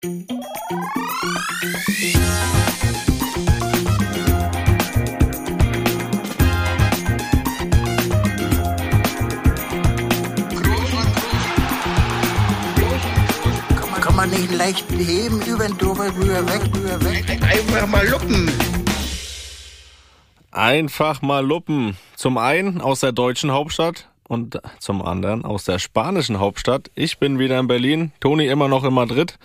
Kann man nicht leicht heben, über den drüber, rüber, weg, rüber, weg. Einfach mal luppen. Einfach mal luppen. Zum einen aus der deutschen Hauptstadt und zum anderen aus der spanischen Hauptstadt. Ich bin wieder in Berlin, Toni immer noch in Madrid.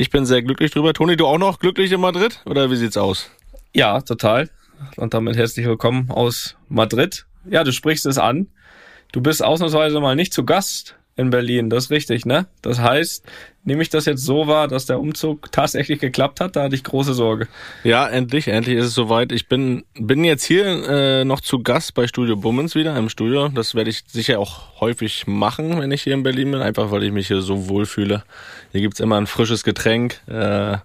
Ich bin sehr glücklich drüber. Toni, du auch noch glücklich in Madrid? Oder wie sieht's aus? Ja, total. Und damit herzlich willkommen aus Madrid. Ja, du sprichst es an. Du bist ausnahmsweise mal nicht zu Gast in Berlin, das ist richtig, ne? Das heißt, nehme ich das jetzt so wahr, dass der Umzug tatsächlich geklappt hat, da hatte ich große Sorge. Ja, endlich, endlich ist es soweit. Ich bin, bin jetzt hier äh, noch zu Gast bei Studio Bummens wieder im Studio. Das werde ich sicher auch häufig machen, wenn ich hier in Berlin bin, einfach weil ich mich hier so wohl fühle. Hier gibt's immer ein frisches Getränk. Äh,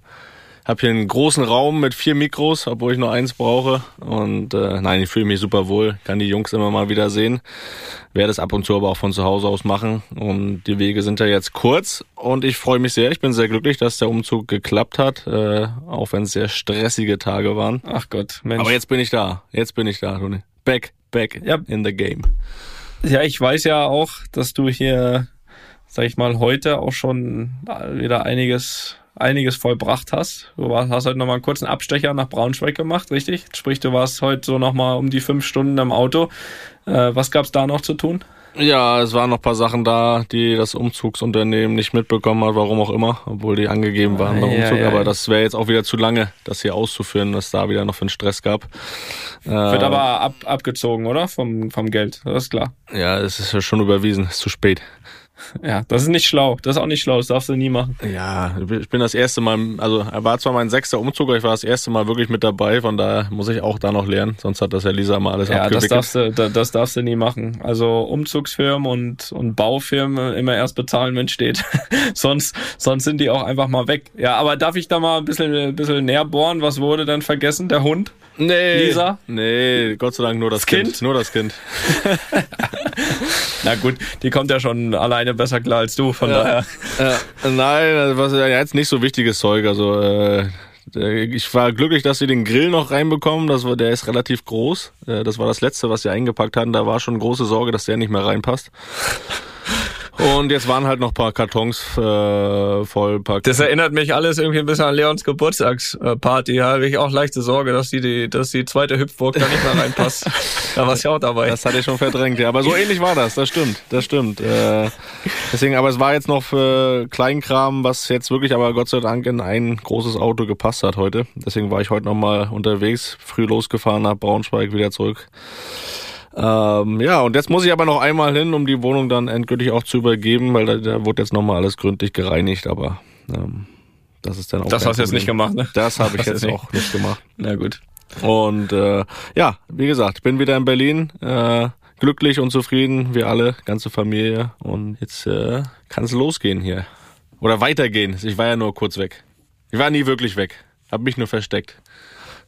hab hier einen großen Raum mit vier Mikros, obwohl ich nur eins brauche. Und äh, nein, ich fühle mich super wohl, kann die Jungs immer mal wieder sehen. Werde es ab und zu aber auch von zu Hause aus machen. Und die Wege sind ja jetzt kurz und ich freue mich sehr. Ich bin sehr glücklich, dass der Umzug geklappt hat, äh, auch wenn es sehr stressige Tage waren. Ach Gott, Mensch. Aber jetzt bin ich da. Jetzt bin ich da, Toni. Back, back Ja. in the game. Ja, ich weiß ja auch, dass du hier, sag ich mal, heute auch schon wieder einiges, einiges vollbracht hast. Du warst, hast heute nochmal einen kurzen Abstecher nach Braunschweig gemacht, richtig? Sprich, du warst heute so nochmal um die fünf Stunden im Auto. Äh, was gab's da noch zu tun? Ja, es waren noch paar Sachen da, die das Umzugsunternehmen nicht mitbekommen hat, warum auch immer, obwohl die angegeben waren beim Ja, Umzug. ja, aber ja. das wäre jetzt auch wieder zu lange, das hier auszuführen, was da wieder noch für einen Stress gab. Wird Äh, aber ab, abgezogen, oder? Vom, vom Geld, das ist klar. Ja, es ist ja schon überwiesen, ist zu spät. Ja, das ist nicht schlau. Das ist auch nicht schlau, das darfst du nie machen. Ja, ich bin das erste Mal, also er war zwar mein sechster Umzug, aber ich war das erste Mal wirklich mit dabei, von daher muss ich auch da noch lernen, sonst hat das ja Lisa mal alles Ja, das abgewickelt. darfst, du, da- das darfst du nie machen. Also Umzugsfirmen und, und Baufirmen immer erst bezahlen, wenn steht. sonst, sonst sind die auch einfach mal weg. Ja, aber darf ich da mal ein bisschen, ein bisschen näher bohren? Was wurde dann vergessen? Der Hund? nee, Lisa? Nee, Gott sei Dank nur das, Das kind. Kind? Nur das Kind. Na gut, die kommt ja schon alleine besser klar als du, von daher. Äh, nein, was ja jetzt nicht so wichtiges Zeug. Also äh, ich war glücklich, dass sie den Grill noch reinbekommen. Das war, der ist relativ groß. Äh, das war das letzte, was sie eingepackt hatten. Da war schon große Sorge, dass der nicht mehr reinpasst. Und jetzt waren halt noch ein paar Kartons äh, voll. Paar Das erinnert mich alles irgendwie ein bisschen an Leons Geburtstagsparty. Da habe ich auch leichte Sorge, dass die, die, dass die zweite Hüpfburg da nicht mehr reinpasst. da warst du ja auch dabei. Das hatte ich schon verdrängt, ja. Aber so ähnlich war das, das stimmt, das stimmt. Äh, deswegen, aber es war jetzt noch für Kleinkram, was jetzt wirklich aber Gott sei Dank in ein großes Auto gepasst hat heute. Deswegen war ich heute nochmal unterwegs, früh losgefahren nach Braunschweig, wieder zurück. Ähm, ja, und jetzt muss ich aber noch einmal hin, um die Wohnung dann endgültig auch zu übergeben, weil da, da wurde jetzt nochmal alles gründlich gereinigt, aber ähm, das ist dann auch. das hast du jetzt nicht gemacht, ne? Das habe ich Das jetzt nicht- auch nicht gemacht. Na gut. Und äh, ja, wie gesagt, bin wieder in Berlin, äh, glücklich und zufrieden, wir alle, ganze Familie. Und jetzt äh, kann es losgehen hier. Oder weitergehen. Ich war ja nur kurz weg. Ich war nie wirklich weg. Hab mich nur versteckt.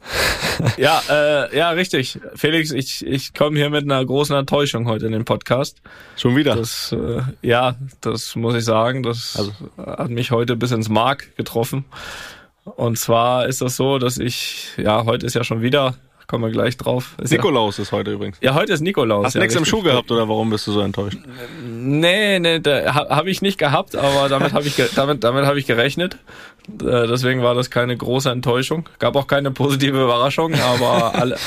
Ja, äh, ja, richtig. Felix, ich, ich komme hier mit einer großen Enttäuschung heute in den Podcast. Schon wieder. Das, äh, ja, das muss ich sagen, das Also- hat mich heute bis ins Mark getroffen. Und zwar ist das so, dass ich, ja, heute ist ja schon wieder, kommen wir gleich drauf. Ist Nikolaus ist heute übrigens. Ja, ja, heute ist Nikolaus. Hast ja, nix im. Schuh gehabt oder warum bist du so enttäuscht? Nee, nee, habe ich nicht gehabt, aber damit habe ich damit damit habe ich gerechnet. Äh, deswegen war das keine große Enttäuschung. Gab auch keine positive Überraschung, aber alle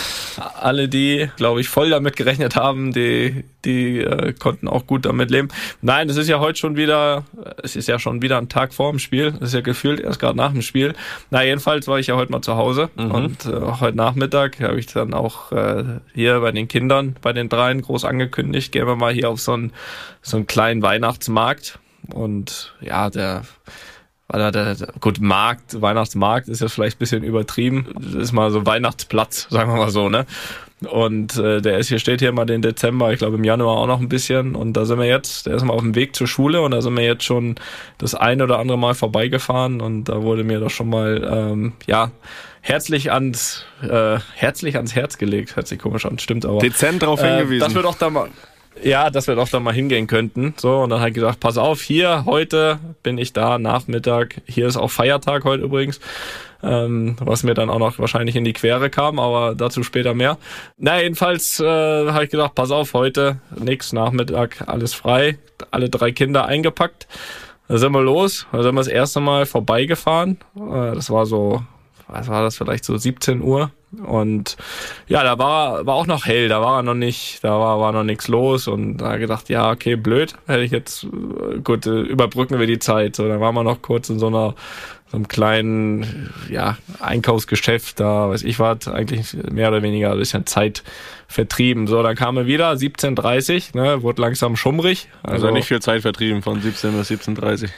alle die, glaube ich, voll damit gerechnet haben, die die äh, konnten auch gut damit leben. Nein, es ist ja heute schon wieder es ist ja schon wieder ein Tag vor dem Spiel. Es ist ja gefühlt erst gerade nach dem Spiel. Na, jedenfalls war ich ja heute mal zu Hause und äh, heute Nachmittag habe ich dann auch äh, hier bei den Kindern, bei den dreien groß angekündigt, gehen wir mal hier auf so einen so einen kleinen Weihnachtsmarkt und ja, der war da der gut Markt, Weihnachtsmarkt ist jetzt vielleicht ein bisschen übertrieben, das ist mal so Weihnachtsplatz, sagen wir mal so, ne? Und äh, der ist hier steht hier mal den Dezember, ich glaube im Januar auch noch ein bisschen. Und da sind wir jetzt, der ist mal auf dem Weg zur Schule und da sind wir jetzt schon das ein oder andere Mal vorbeigefahren. Und da wurde mir doch schon mal ähm, ja herzlich ans äh, herzlich ans Herz gelegt, hört sich komisch an, stimmt aber. Dezent drauf äh, hingewiesen. dass wir doch da mal ja, dass wir doch da mal hingehen könnten. So, und dann hat gesagt, pass auf, hier, heute bin ich da, Nachmittag. Hier ist auch Feiertag heute übrigens. Ähm, was mir dann auch noch wahrscheinlich in die Quere kam, aber dazu später mehr. Na, jedenfalls äh, habe ich gedacht, pass auf, heute, nix, Nachmittag, alles frei, alle drei Kinder eingepackt. Da sind wir los, da sind wir das erste Mal vorbeigefahren. Äh, das war so, was war das, vielleicht so 17 Uhr. Und ja, da war, war auch noch hell, da war noch nicht, da war, war noch nichts los und da gedacht, ja, okay, blöd, hätte ich jetzt, äh, gut, äh, überbrücken wir die Zeit. So, dann waren wir noch kurz in so einer, so einem kleinen, ja, Einkaufsgeschäft, da weiß ich was, eigentlich mehr oder weniger ein bisschen Zeit vertrieben. So, dann kamen wir wieder, 17.30 ne, wurde langsam schummrig. Also, also nicht viel Zeit vertrieben von 17 bis 17.30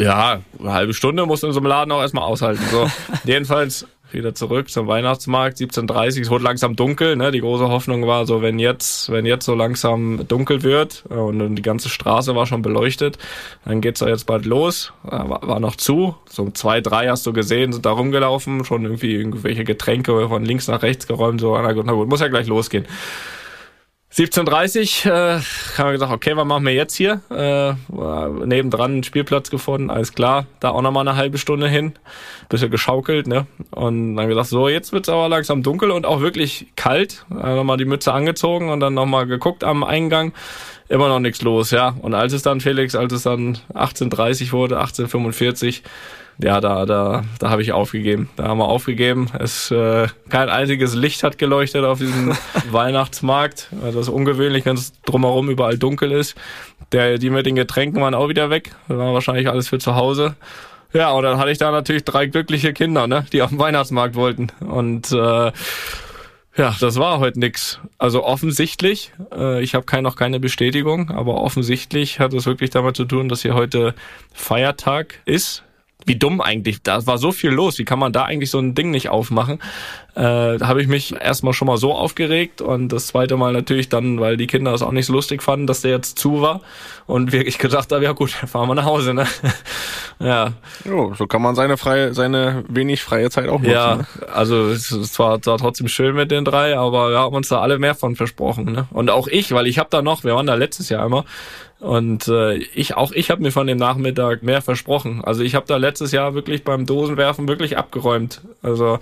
ja, eine halbe Stunde muss in so einem Laden auch erstmal aushalten. So, jedenfalls wieder zurück zum Weihnachtsmarkt, 17.30 es wurde langsam dunkel, ne? Die große Hoffnung war so, wenn jetzt, wenn jetzt so langsam dunkel wird und die ganze Straße war schon beleuchtet, dann geht's ja jetzt bald los. War, war noch zu. So um zwei, drei hast du gesehen, sind da rumgelaufen, schon irgendwie irgendwelche Getränke von links nach rechts geräumt, so, na gut, na gut, muss ja gleich losgehen. 17.30 äh, haben wir gesagt, okay, was machen wir jetzt hier? Äh, nebendran einen Spielplatz gefunden, alles klar. Da auch nochmal eine halbe Stunde hin. Bisschen geschaukelt, ne? Und dann gesagt, so, jetzt wird's aber langsam dunkel und auch wirklich kalt. Nochmal die Mütze angezogen und dann nochmal geguckt am Eingang. Immer noch nichts los, ja. Und als es dann, Felix, als es dann 18.30 wurde, 18.45 ja, da, da, da habe ich aufgegeben. Da haben wir aufgegeben. Es äh, kein einziges Licht hat geleuchtet auf diesem Weihnachtsmarkt. Das ist ungewöhnlich, wenn es drumherum überall dunkel ist. Der, die mit den Getränken waren auch wieder weg. Das war wahrscheinlich alles für zu Hause. Ja, und dann hatte ich da natürlich drei glückliche Kinder, ne, die auf dem Weihnachtsmarkt wollten. Und äh, ja, das war heute nix. Also offensichtlich, äh, ich habe kein, noch keine Bestätigung, aber offensichtlich hat es wirklich damit zu tun, dass hier heute Feiertag ist wie dumm eigentlich. Da war so viel los. Wie kann man da eigentlich so ein Ding nicht aufmachen? Äh, habe ich mich erstmal schon mal so aufgeregt und das zweite Mal natürlich dann, weil die Kinder es auch nicht so lustig fanden, dass der jetzt zu war und wirklich gedacht habe, ja gut, fahren wir nach Hause, ne? ja. Jo, so kann man seine freie, seine wenig freie Zeit auch nutzen. Ja, ne? also es, es war, war trotzdem schön mit den drei, aber wir haben uns da alle mehr von versprochen, ne? Und auch ich, weil ich habe da noch, wir waren da letztes Jahr immer und äh, ich auch ich habe mir von dem Nachmittag mehr versprochen. Also ich habe da letztes Jahr wirklich beim Dosenwerfen wirklich abgeräumt. Also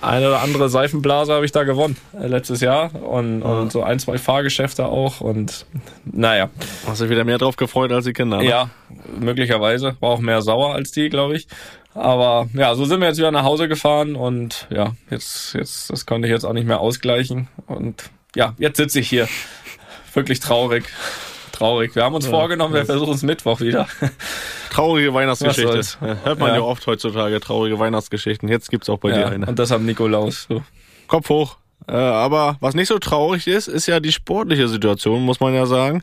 eine oder andere Seifenblase habe ich da gewonnen äh, letztes Jahr und, ja. und so ein, zwei Fahrgeschäfte auch und naja. Hast du wieder mehr drauf gefreut als die Kinder? Ne? Ja, möglicherweise. War auch mehr sauer als die, glaube ich. Aber ja, so sind wir jetzt wieder nach Hause gefahren und ja, jetzt, jetzt, das konnte ich jetzt auch nicht mehr ausgleichen. Und ja, jetzt sitze ich hier. Wirklich traurig traurig. Wir haben uns ja, vorgenommen, wir versuchen es Mittwoch wieder. Traurige Weihnachtsgeschichte. Hört man ja. ja. oft heutzutage, traurige Weihnachtsgeschichten. Jetzt gibt's auch bei ja, dir eine. Und das am Nikolaus. So. Kopf hoch. Äh, aber was nicht so traurig ist, ist ja die sportliche Situation, muss man ja sagen.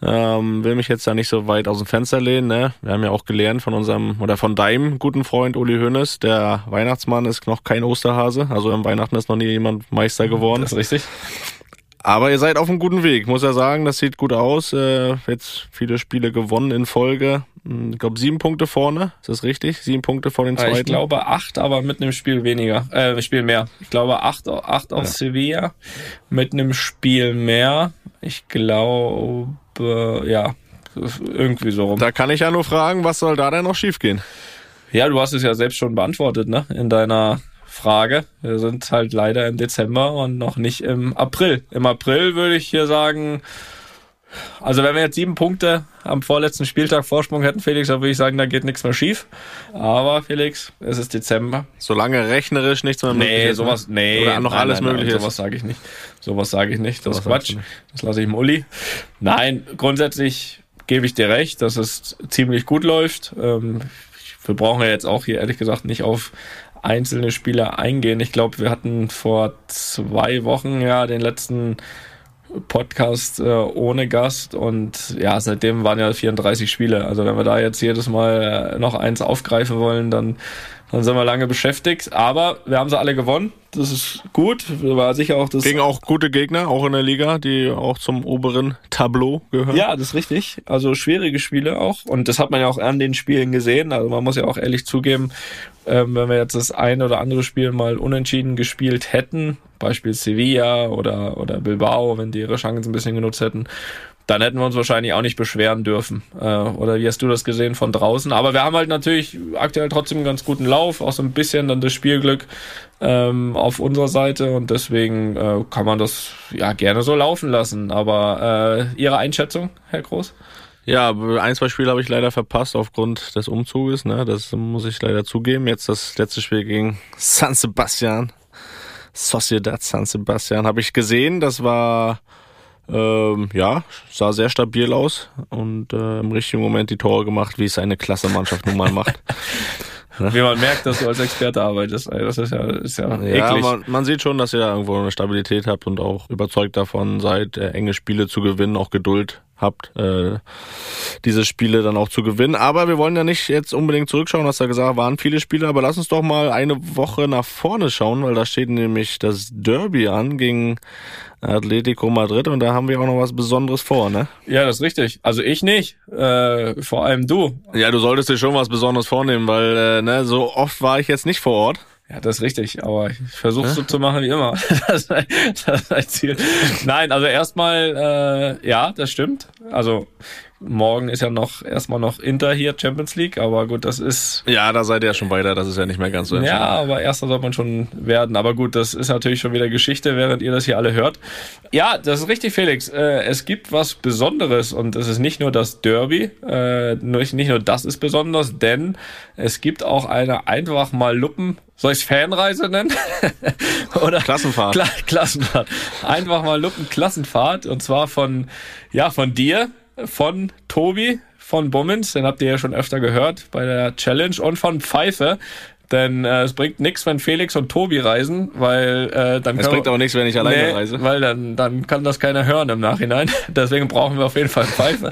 Ähm, will mich jetzt da nicht so weit aus dem Fenster lehnen. Ne? Wir haben ja auch gelernt von unserem oder von deinem guten Freund Uli Hoeneß, der Weihnachtsmann ist noch kein Osterhase. Also im Weihnachten ist noch nie jemand Meister geworden. Das ist richtig. Aber ihr seid auf einem guten Weg, muss ja sagen, das sieht gut aus. Äh, jetzt viele Spiele gewonnen in Folge. Hm, ich glaube sieben Punkte vorne, ist das richtig? Sieben Punkte vor den zweiten? Ich glaube acht, aber mit einem Spiel weniger, äh, Spiel mehr. Ich glaube acht, acht auf ja. Sevilla mit einem Spiel mehr. Ich glaube, ja, irgendwie so rum. Da kann ich ja nur fragen, was soll da denn noch schiefgehen? Ja, du hast es ja selbst schon beantwortet, ne? In deiner Frage. Wir sind halt leider im Dezember und noch nicht im April. Im April würde ich hier sagen, also wenn wir jetzt sieben Punkte am vorletzten Spieltag Vorsprung hätten, Felix, dann würde ich sagen, da geht nichts mehr schief. Aber Felix, es ist Dezember. Solange rechnerisch nichts mehr möglich nee, ist. Ne? Sowas, nee, Oder noch nein, alles nein, möglich nein, Sowas sage ich nicht. Sowas sage ich nicht. Das ist Quatsch. Das lasse ich im Uli. Nein, grundsätzlich gebe ich dir recht, dass es ziemlich gut läuft. Ähm, wir brauchen ja jetzt auch hier ehrlich gesagt nicht auf einzelne Spieler eingehen. Ich glaube, wir hatten vor zwei Wochen ja den letzten Podcast äh, ohne Gast und ja, seitdem waren ja 34 Spiele. Also wenn wir da jetzt jedes Mal äh, noch eins aufgreifen wollen, dann, dann sind wir lange beschäftigt. Aber wir haben sie alle gewonnen. Das ist gut. War sicher auch das. Gegen auch gute Gegner, auch in der Liga, die auch zum oberen Tableau gehören. Ja, das ist richtig. Also schwierige Spiele auch. Und das hat man ja auch an den Spielen gesehen. Also man muss ja auch ehrlich zugeben, ähm, wenn wir jetzt das ein oder andere Spiel mal unentschieden gespielt hätten, Beispiel Sevilla oder, oder Bilbao, wenn die ihre Chancen ein bisschen genutzt hätten, dann hätten wir uns wahrscheinlich auch nicht beschweren dürfen. Äh, oder wie hast du das gesehen von draußen? Aber wir haben halt natürlich aktuell trotzdem einen ganz guten Lauf, auch so ein bisschen dann das Spielglück ähm, auf unserer Seite und deswegen äh, kann man das ja gerne so laufen lassen. Aber äh, Ihre Einschätzung, Herr Groß? Ja, ein, zwei Spiele habe ich leider verpasst aufgrund des Umzuges. Ne? Das muss ich leider zugeben. Jetzt das letzte Spiel gegen San Sebastian. Sociedad San Sebastian habe ich gesehen. Das war ähm, ja, sah sehr stabil aus und äh, im richtigen Moment die Tore gemacht, wie es eine klasse Mannschaft nun mal macht. Wie man merkt, dass du als Experte arbeitest. Das ist ja, ist ja, ja eklig. Man, man sieht schon, dass ihr irgendwo eine Stabilität habt und auch überzeugt davon seid, äh, enge Spiele zu gewinnen, auch Geduld habt, äh, diese Spiele dann auch zu gewinnen. Aber wir wollen ja nicht jetzt unbedingt zurückschauen, hast du ja gesagt, waren viele Spiele, aber lass uns doch mal eine Woche nach vorne schauen, weil da steht nämlich das Derby an gegen Atletico Madrid und da haben wir auch noch was Besonderes vor, ne? Ja, das ist richtig. Also ich nicht, äh, vor allem du. Ja, du solltest dir schon was Besonderes vornehmen, weil äh, ne, so oft war ich jetzt nicht vor Ort. Ja, das ist richtig, aber ich versuche so zu machen wie immer. das, ist das ist ein Ziel. Nein, also erstmal, äh, ja, das stimmt. Also Morgen ist ja noch erstmal noch Inter hier Champions League, aber gut, das ist. Ja, da seid ihr ja schon weiter, das ist ja nicht mehr ganz so Ja, aber erster soll man schon werden. Aber gut, das ist natürlich schon wieder Geschichte, während ihr das hier alle hört. Ja, das ist richtig, Felix. Äh, es gibt was Besonderes und es ist nicht nur das Derby, äh, nicht nur das ist besonders, denn es gibt auch eine einfach mal Luppen soll ich Fanreise nennen? Oder Klassenfahrt. Kla Klassenfahrt. Einfach mal Luppen Klassenfahrt und zwar von ja, von dir von Tobi von Bummens, den habt ihr ja schon öfter gehört bei der Challenge und von Pfeife. Denn äh, es bringt nichts, wenn Felix und Tobi reisen, weil äh, dann Es bringt auch nichts, wenn ich alleine nee, reise. Weil dann, dann kann das keiner hören im Nachhinein. Deswegen brauchen wir auf jeden Fall Pfeife.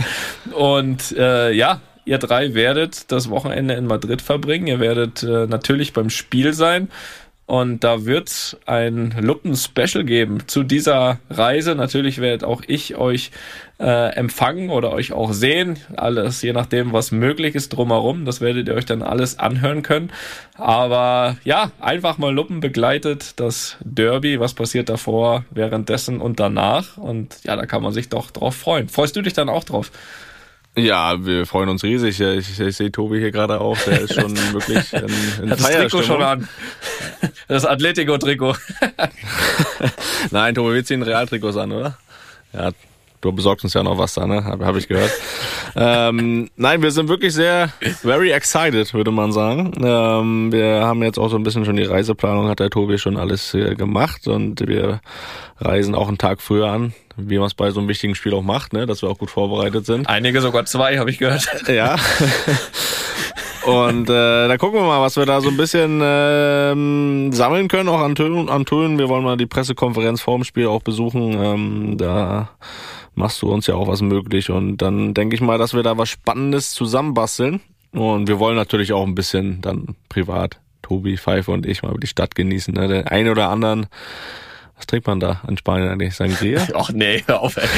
und äh, ja, ihr drei werdet das Wochenende in Madrid verbringen. Ihr werdet äh, natürlich beim Spiel sein. Und da wird ein Luppen-Special geben zu dieser Reise. Natürlich werde auch ich euch äh, empfangen oder euch auch sehen. Alles, je nachdem, was möglich ist drumherum. Das werdet ihr euch dann alles anhören können. Aber ja, einfach mal Luppen begleitet das Derby. Was passiert davor, währenddessen und danach? Und ja, da kann man sich doch drauf freuen. Freust du dich dann auch drauf? Ja, wir freuen uns riesig. Ich, ich sehe Tobi hier gerade auch, der ist schon wirklich in, in Das Trikot schon an. Das Atletico-Trikot. Nein, Tobi, wir ziehen Realtrikots an, oder? Ja, du besorgst uns ja noch was da, ne? Habe hab ich gehört. ähm, nein, wir sind wirklich sehr, very excited, würde man sagen. Ähm, wir haben jetzt auch so ein bisschen schon die Reiseplanung, hat der Tobi schon alles äh, gemacht und wir reisen auch einen Tag früher an wie man es bei so einem wichtigen Spiel auch macht, ne? dass wir auch gut vorbereitet sind. Einige sogar zwei, habe ich gehört. Ja. Und äh, da gucken wir mal, was wir da so ein bisschen ähm, sammeln können, auch an Tönen, an Tönen. Wir wollen mal die Pressekonferenz vor dem Spiel auch besuchen. Ähm, da machst du uns ja auch was möglich. Und dann denke ich mal, dass wir da was Spannendes zusammenbasteln. Und wir wollen natürlich auch ein bisschen dann privat, Tobi, Pfeife und ich, mal die Stadt genießen. Ne? Den einen oder anderen was trinkt man da in Spanien eigentlich? Sangria? Ach nee, hör auf, ey.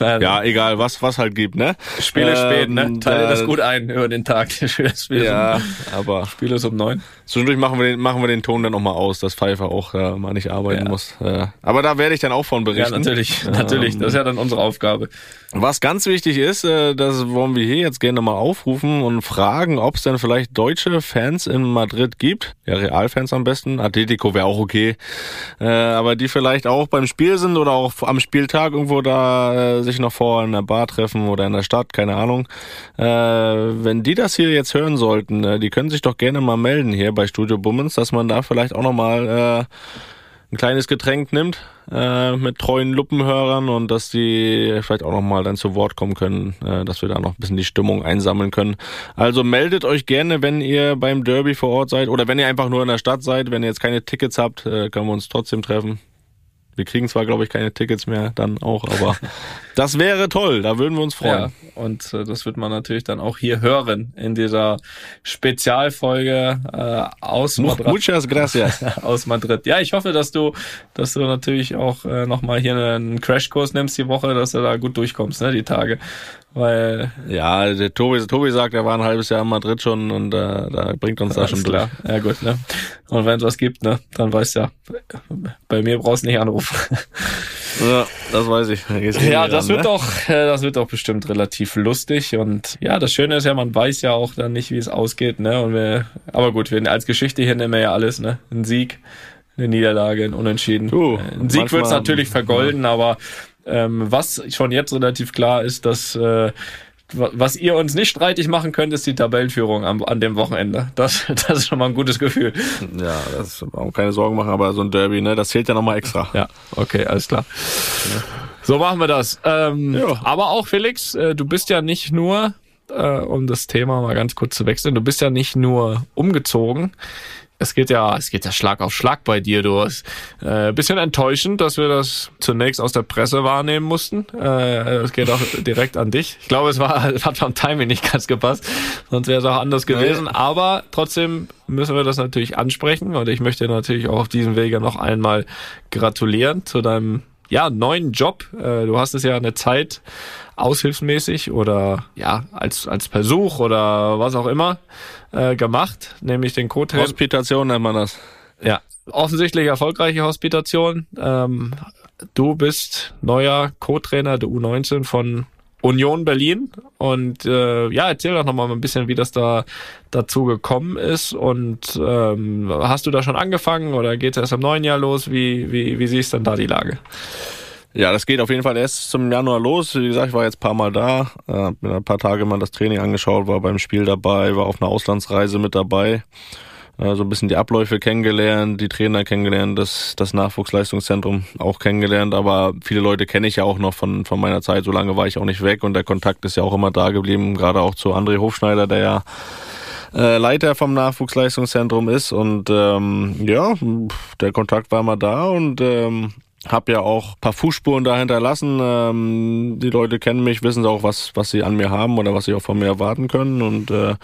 ja, egal, was, was halt gibt, ne? Spiele ähm, spät, ne? Teile das gut ein über den Tag. Spiele ja, um, aber. Spiele ist um neun. Zwischendurch machen wir den, machen wir den Ton dann nochmal aus, dass Pfeiffer auch äh, mal nicht arbeiten ja. muss. Äh, aber da werde ich dann auch von berichten. Ja, natürlich, ähm, natürlich. Das ist ja dann unsere Aufgabe. Was ganz wichtig ist, äh, das wollen wir hier jetzt gerne mal aufrufen und fragen, ob es denn vielleicht deutsche Fans in Madrid gibt. Ja, Realfans am besten. Atletico wäre auch okay. Äh, aber die vielleicht auch beim Spiel sind oder auch am Spieltag irgendwo da äh, sich noch vor in der Bar treffen oder in der Stadt, keine Ahnung. Äh, wenn die das hier jetzt hören sollten, äh, die können sich doch gerne mal melden hier bei Studio Bummens, dass man da vielleicht auch nochmal äh, ein kleines Getränk nimmt äh, mit treuen Luppenhörern und dass die vielleicht auch nochmal dann zu Wort kommen können, äh, dass wir da noch ein bisschen die Stimmung einsammeln können. Also meldet euch gerne, wenn ihr beim Derby vor Ort seid oder wenn ihr einfach nur in der Stadt seid, wenn ihr jetzt keine Tickets habt, äh, können wir uns trotzdem treffen. Wir kriegen zwar, glaube ich, keine Tickets mehr dann auch, aber das wäre toll. Da würden wir uns freuen. Ja, und äh, das wird man natürlich dann auch hier hören in dieser Spezialfolge äh, aus Madrid. Muchas gracias. aus Madrid. Ja, ich hoffe, dass du, dass du natürlich auch äh, nochmal hier einen Crashkurs nimmst die Woche, dass du da gut durchkommst, ne, die Tage. Weil ja, der Tobi, Tobi sagt, er war ein halbes Jahr in Madrid schon und äh, da bringt uns da schon klar. durch. Ja gut, ne? Und wenn es was gibt, ne, dann weißt du ja, bei mir brauchst du nicht anrufen. Ja, das weiß ich. Ja, das ran, wird ne? doch, äh, das wird doch bestimmt relativ lustig und ja, das Schöne ist ja, man weiß ja auch dann nicht, wie es ausgeht, ne? Und wir, aber gut, wir als Geschichte hier nehmen wir ja alles, ne? Ein Sieg, eine Niederlage, ein Unentschieden. Du, ein Sieg wird es natürlich vergolden, ja. aber ähm, was schon jetzt relativ klar ist, dass äh, was ihr uns nicht streitig machen könnt, ist die Tabellenführung am, an dem Wochenende. Das, das ist schon mal ein gutes Gefühl. Ja, das auch keine Sorgen machen, aber so ein Derby, ne, das zählt ja nochmal extra. Ja, okay, alles klar. So machen wir das. Ähm, ja. Aber auch Felix, äh, du bist ja nicht nur, äh, um das Thema mal ganz kurz zu wechseln, du bist ja nicht nur umgezogen es geht ja, es geht ja Schlag auf Schlag bei dir. Du hast äh, bisschen enttäuschend, dass wir das zunächst aus der Presse wahrnehmen mussten. Äh, es geht auch direkt an dich. Ich glaube, es war hat vom Timing nicht ganz gepasst, sonst wäre es auch anders gewesen. Aber trotzdem müssen wir das natürlich ansprechen und ich möchte natürlich auch auf diesem Wege noch einmal gratulieren zu deinem ja neuen Job. Äh, du hast es ja eine Zeit aushilfsmäßig oder ja als als Versuch oder was auch immer äh, gemacht, nämlich den Co-Trainer. Hospitation nennt man das. Ja, offensichtlich erfolgreiche Hospitation. Ähm, du bist neuer Co-Trainer der U19 von Union Berlin und äh, ja, erzähl doch nochmal ein bisschen, wie das da dazu gekommen ist und ähm, hast du da schon angefangen oder geht es erst im neuen Jahr los? Wie, wie, wie siehst du denn da die Lage? Ja, das geht auf jeden Fall erst zum Januar los. Wie gesagt, ich war jetzt ein paar Mal da, äh, mir ein paar Tage mal das Training angeschaut, war beim Spiel dabei, war auf einer Auslandsreise mit dabei, äh, so ein bisschen die Abläufe kennengelernt, die Trainer kennengelernt, das, das Nachwuchsleistungszentrum auch kennengelernt, aber viele Leute kenne ich ja auch noch von, von meiner Zeit, so lange war ich auch nicht weg und der Kontakt ist ja auch immer da geblieben, gerade auch zu André Hofschneider, der ja äh, Leiter vom Nachwuchsleistungszentrum ist. Und ähm, ja, der Kontakt war mal da und ähm, hab ja auch paar Fußspuren da hinterlassen. Ähm, die Leute kennen mich, wissen auch, was, was sie an mir haben oder was sie auch von mir erwarten können. Und äh,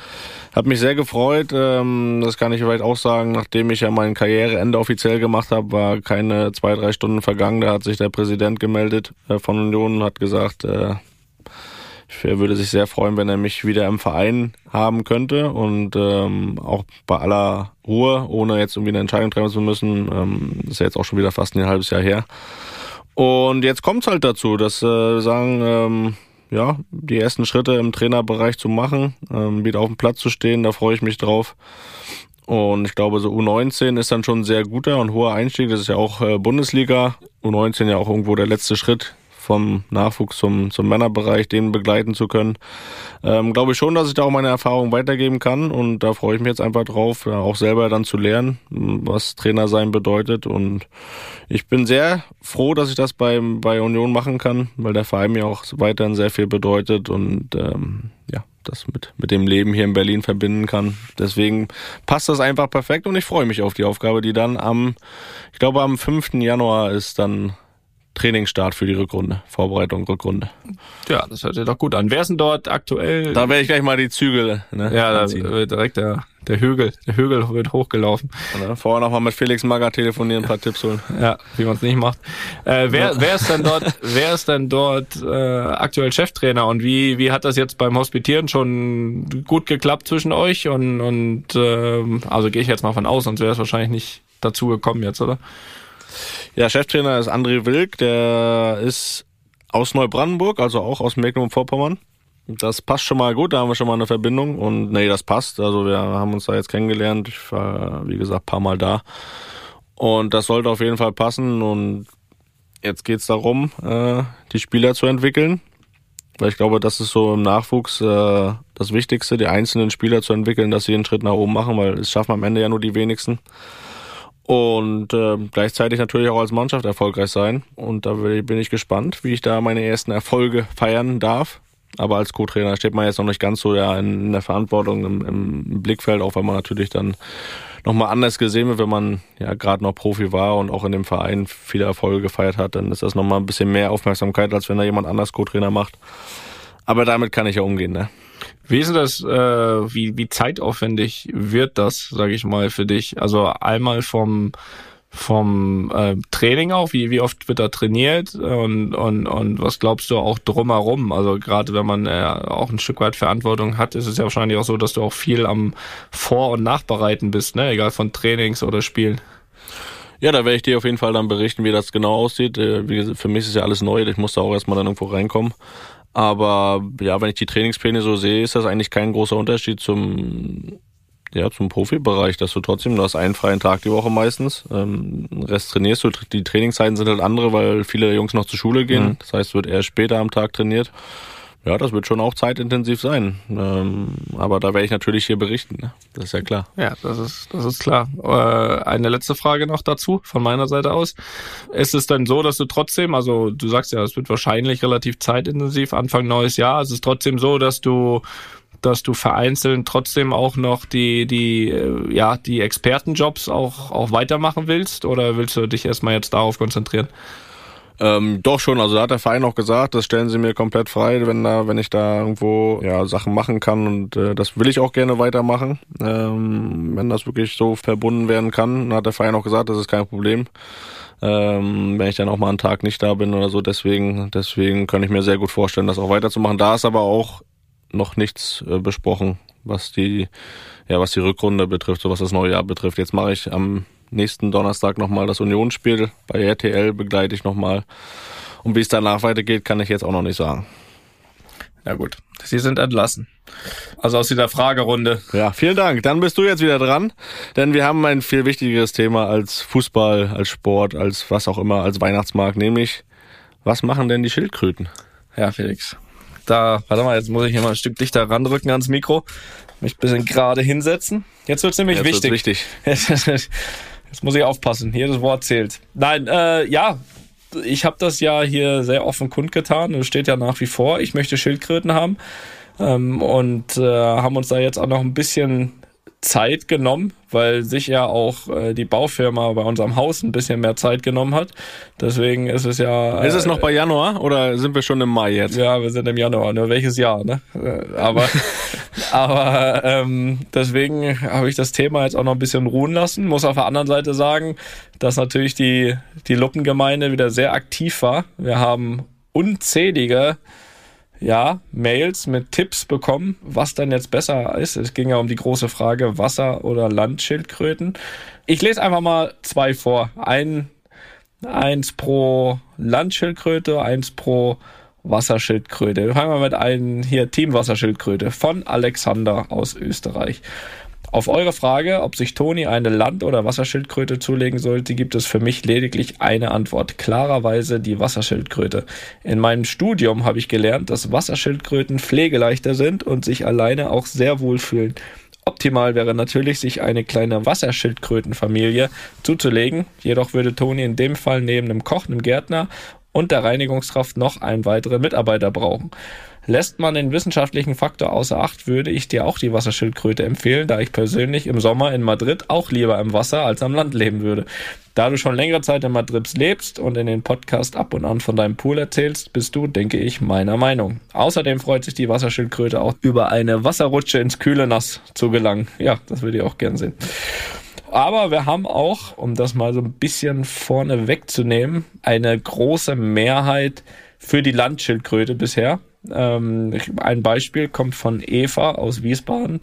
habe mich sehr gefreut. Ähm, das kann ich vielleicht auch sagen, nachdem ich ja mein Karriereende offiziell gemacht habe, war keine zwei, drei Stunden vergangen. Da hat sich der Präsident gemeldet äh, von Union und hat gesagt, äh, er würde sich sehr freuen, wenn er mich wieder im Verein haben könnte und ähm, auch bei aller Ruhe, ohne jetzt irgendwie eine Entscheidung treffen zu müssen, ähm, ist ja jetzt auch schon wieder fast ein halbes Jahr her. Und jetzt kommt es halt dazu, dass äh, sagen, ähm, ja, die ersten Schritte im Trainerbereich zu machen, ähm, wieder auf dem Platz zu stehen, da freue ich mich drauf. Und ich glaube, so U19 ist dann schon ein sehr guter und hoher Einstieg. Das ist ja auch äh, Bundesliga. U19 ja auch irgendwo der letzte Schritt vom Nachwuchs zum, zum Männerbereich, den begleiten zu können. Ähm, glaube ich schon, dass ich da auch meine Erfahrungen weitergeben kann und da freue ich mich jetzt einfach drauf, auch selber dann zu lernen, was Trainer sein bedeutet und ich bin sehr froh, dass ich das bei, bei Union machen kann, weil der Verein mir auch weiterhin sehr viel bedeutet und ähm, ja, das mit, mit dem Leben hier in Berlin verbinden kann. Deswegen passt das einfach perfekt und ich freue mich auf die Aufgabe, die dann am, ich glaube am 5. Januar ist dann Trainingsstart für die Rückrunde, Vorbereitung, Rückrunde. Ja, das hört sich doch gut an. Wer ist denn dort aktuell? Da werde ich gleich mal die Zügel. Ne, ja, da wird direkt der, der Hügel, der Hügel wird hochgelaufen. Ja, vorher nochmal mit Felix Magger telefonieren, ein paar Tipps holen. Ja, wie man es nicht macht. Äh, wer, wer ist denn dort, wer ist denn dort äh, aktuell Cheftrainer und wie, wie hat das jetzt beim Hospitieren schon gut geklappt zwischen euch? Und, und äh, also gehe ich jetzt mal von aus, sonst wäre es wahrscheinlich nicht dazu gekommen jetzt, oder? Ja, Cheftrainer ist André Wilk, der ist aus Neubrandenburg, also auch aus Mecklenburg-Vorpommern. Das passt schon mal gut, da haben wir schon mal eine Verbindung und nee, das passt. Also wir haben uns da jetzt kennengelernt. Ich war, wie gesagt, paar Mal da. Und das sollte auf jeden Fall passen und jetzt geht's darum, äh, die Spieler zu entwickeln. Weil ich glaube, das ist so im Nachwuchs äh, das Wichtigste, die einzelnen Spieler zu entwickeln, dass sie einen Schritt nach oben machen, weil es schaffen am Ende ja nur die wenigsten und äh, gleichzeitig natürlich auch als Mannschaft erfolgreich sein. Und da bin ich gespannt, wie ich da meine ersten Erfolge feiern darf. Aber als Co-Trainer steht man jetzt noch nicht ganz so ja in, der Verantwortung im, im, Blickfeld, auch weil man natürlich dann nochmal anders gesehen wird, wenn man ja gerade noch Profi war und auch in dem Verein viele Erfolge gefeiert hat, dann ist das nochmal ein bisschen mehr Aufmerksamkeit, als wenn da jemand anders Co-Trainer macht. Aber damit kann ich ja umgehen, ne? Wie ist das, äh, wie, wie zeitaufwendig wird das, sage ich mal, für dich? Also einmal vom vom äh, Training auch, wie, wie oft wird da trainiert und, und, und was glaubst du auch drumherum? Also gerade wenn man äh, auch ein Stück weit Verantwortung hat, ist es ja wahrscheinlich auch so, dass du auch viel am Vor- und Nachbereiten bist, ne? egal von Trainings oder Spielen. Ja, da werde ich dir auf jeden Fall dann berichten, wie das genau aussieht. Äh, für mich ist ja alles neu, ich muss da auch erstmal dann irgendwo reinkommen. Aber ja, wenn ich die Trainingspläne so sehe, ist das eigentlich kein großer Unterschied zum ja, zum Profibereich, dass du trotzdem, du hast einen freien Tag die Woche meistens, ähm, Rest trainierst du, die Trainingszeiten sind halt andere, weil viele Jungs noch zur Schule gehen, mhm. das heißt, wird eher später am Tag trainiert. Ja, das wird schon auch zeitintensiv sein. Ähm, aber da werde ich natürlich hier berichten. Ne? Das ist ja klar. Ja, das ist, das ist klar. Äh, eine letzte Frage noch dazu von meiner Seite aus. Ist es denn so, dass du trotzdem, also du sagst ja, es wird wahrscheinlich relativ zeitintensiv, Anfang neues Jahr, ist es trotzdem so, dass du dass du vereinzelt trotzdem auch noch die, die, äh, ja, die Expertenjobs auch, auch weitermachen willst? Oder willst du dich erstmal jetzt darauf konzentrieren? Ähm, doch schon, also da hat der Verein auch gesagt, das stellen sie mir komplett frei, wenn da, wenn ich da irgendwo ja Sachen machen kann und äh, das will ich auch gerne weitermachen, ähm, wenn das wirklich so verbunden werden kann. Dann hat der Verein auch gesagt, das ist kein Problem, ähm, wenn ich dann auch mal einen Tag nicht da bin oder so. Deswegen, deswegen kann ich mir sehr gut vorstellen, das auch weiterzumachen. Da ist aber auch noch nichts äh, besprochen, was die, ja, was die Rückrunde betrifft, so was das neue Jahr betrifft. Jetzt mache ich am nächsten Donnerstag nochmal das Unionsspiel. Bei RTL begleite ich nochmal. Und wie es danach weitergeht, kann ich jetzt auch noch nicht sagen. Ja gut, Sie sind entlassen. Also aus dieser Fragerunde. Ja, vielen Dank. Dann bist du jetzt wieder dran, denn wir haben ein viel wichtigeres Thema als Fußball, als Sport, als was auch immer, als Weihnachtsmarkt, nämlich was machen denn die Schildkröten? Ja, Felix. Da, warte mal, jetzt muss ich hier mal ein Stück dichter ranrücken ans Mikro. Mich ein bisschen gerade hinsetzen. Jetzt wird's nämlich jetzt wichtig. wichtig. Jetzt, muss ich aufpassen. Jedes Wort zählt. Nein, äh, ja, ich habe das ja hier sehr offen kundgetan. Es steht ja nach wie vor, ich möchte Schildkröten haben. Ähm, und äh, haben uns da jetzt auch noch ein bisschen Zeit genommen, weil sich ja auch äh, die Baufirma bei unserem Haus ein bisschen mehr Zeit genommen hat. Deswegen ist es ja. Äh, ist es noch bei Januar oder sind wir schon im Mai jetzt? Ja, wir sind im Januar. Nur welches Jahr, ne? Äh, aber aber ähm, deswegen habe ich das Thema jetzt auch noch ein bisschen ruhen lassen. Muss auf der anderen Seite sagen, dass natürlich die die Luppengemeinde wieder sehr aktiv war. Wir haben unzählige ja, Mails mit Tipps bekommen, was dann jetzt besser ist. Es ging ja um die große Frage Wasser- oder Landschildkröten. Ich lese einfach mal zwei vor. Ein, eins pro Landschildkröte, eins pro Wasserschildkröte. Wir fangen mal mit einem hier Team Wasserschildkröte von Alexander aus Österreich. Auf eure Frage, ob sich Toni eine Land- oder Wasserschildkröte zulegen sollte, gibt es für mich lediglich eine Antwort. Klarerweise die Wasserschildkröte. In meinem Studium habe ich gelernt, dass Wasserschildkröten pflegeleichter sind und sich alleine auch sehr wohl fühlen. Optimal wäre natürlich, sich eine kleine Wasserschildkrötenfamilie zuzulegen. Jedoch würde Toni in dem Fall neben dem Koch, dem Gärtner und der Reinigungskraft noch einen weiteren Mitarbeiter brauchen. Lässt man den wissenschaftlichen Faktor außer Acht, würde ich dir auch die Wasserschildkröte empfehlen, da ich persönlich im Sommer in Madrid auch lieber im Wasser als am Land leben würde. Da du schon längere Zeit in Madrid lebst und in den Podcast ab und an von deinem Pool erzählst, bist du, denke ich, meiner Meinung. Außerdem freut sich die Wasserschildkröte auch über eine Wasserrutsche ins kühle Nass zu gelangen. Ja, das würde ich auch gern sehen. Aber wir haben auch, um das mal so ein bisschen vorne wegzunehmen, eine große Mehrheit für die Landschildkröte bisher. Ähm, ein Beispiel kommt von Eva aus Wiesbaden.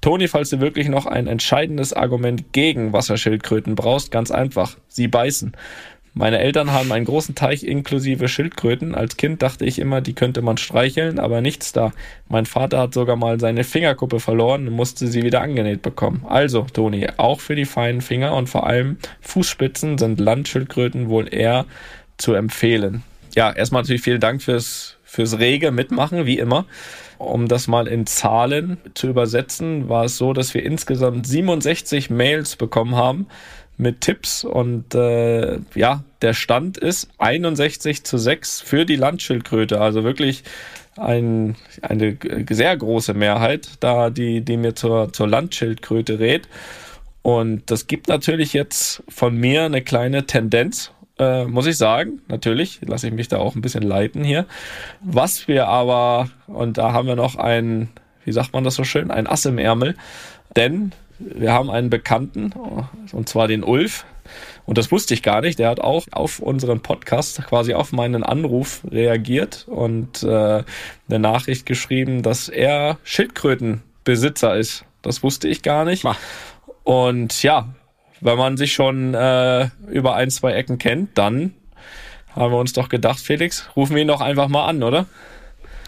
Toni, falls du wirklich noch ein entscheidendes Argument gegen Wasserschildkröten brauchst, ganz einfach. Sie beißen. Meine Eltern haben einen großen Teich inklusive Schildkröten. Als Kind dachte ich immer, die könnte man streicheln, aber nichts da. Mein Vater hat sogar mal seine Fingerkuppe verloren und musste sie wieder angenäht bekommen. Also, Toni, auch für die feinen Finger und vor allem Fußspitzen sind Landschildkröten wohl eher zu empfehlen. Ja, erstmal natürlich vielen Dank fürs fürs rege Mitmachen, wie immer. Um das mal in Zahlen zu übersetzen, war es so, dass wir insgesamt 67 Mails bekommen haben mit Tipps und äh, ja, der Stand ist 61 zu 6 für die Landschildkröte. Also wirklich ein, eine sehr große Mehrheit, da die, die mir zur, zur Landschildkröte rät. Und das gibt natürlich jetzt von mir eine kleine Tendenz, äh, muss ich sagen. Natürlich lasse ich mich da auch ein bisschen leiten hier. Was wir aber, und da haben wir noch ein, wie sagt man das so schön, ein Ass im Ärmel, denn wir haben einen Bekannten, und zwar den Ulf, und das wusste ich gar nicht. Der hat auch auf unseren Podcast quasi auf meinen Anruf reagiert und äh, eine Nachricht geschrieben, dass er Schildkrötenbesitzer ist. Das wusste ich gar nicht. Und ja, wenn man sich schon äh, über ein, zwei Ecken kennt, dann haben wir uns doch gedacht, Felix, rufen wir ihn doch einfach mal an, oder?